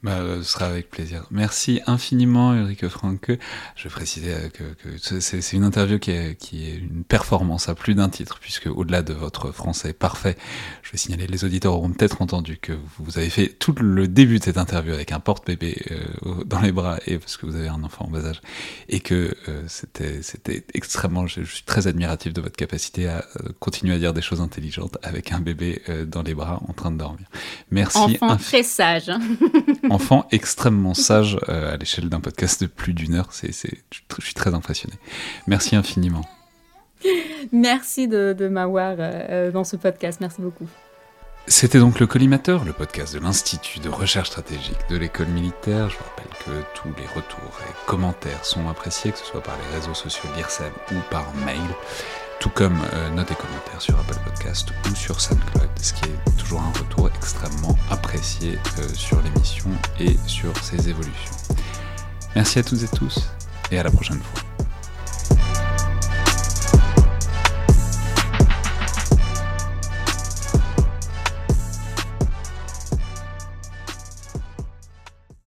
Bah, ce sera avec plaisir. Merci infiniment, Eric Franke. Je précisais euh, que, que c'est une interview qui est, qui est une performance à plus d'un titre, puisque au-delà de votre français parfait, je vais signaler, les auditeurs auront peut-être entendu que vous avez fait tout le début de cette interview avec un porte-bébé euh, dans les bras, et parce que vous avez un enfant en bas âge, et que euh, c'était extrêmement, je, suis très admiratif de votre capacité à continuer à dire des choses intelligentes avec un bébé dans les bras en train de dormir. Merci. Enfant très sage. [LAUGHS] Enfant extrêmement sage euh, à l'échelle d'un podcast de plus d'une heure. C'est, je suis très impressionné. Merci infiniment. Merci de, m'avoir euh, euh, dans ce podcast. Merci beaucoup. C'était donc le Collimateur, le podcast de l'Institut de recherche stratégique de l'école militaire. Je vous rappelle que tous les retours et commentaires sont appréciés, que ce soit par les réseaux sociaux d'IRSEM ou par mail tout comme euh, commentaires sur Apple Podcast ou sur SoundCloud, ce qui est toujours un retour extrêmement apprécié euh, sur l'émission et sur ses évolutions. Merci à toutes et tous et à la prochaine fois.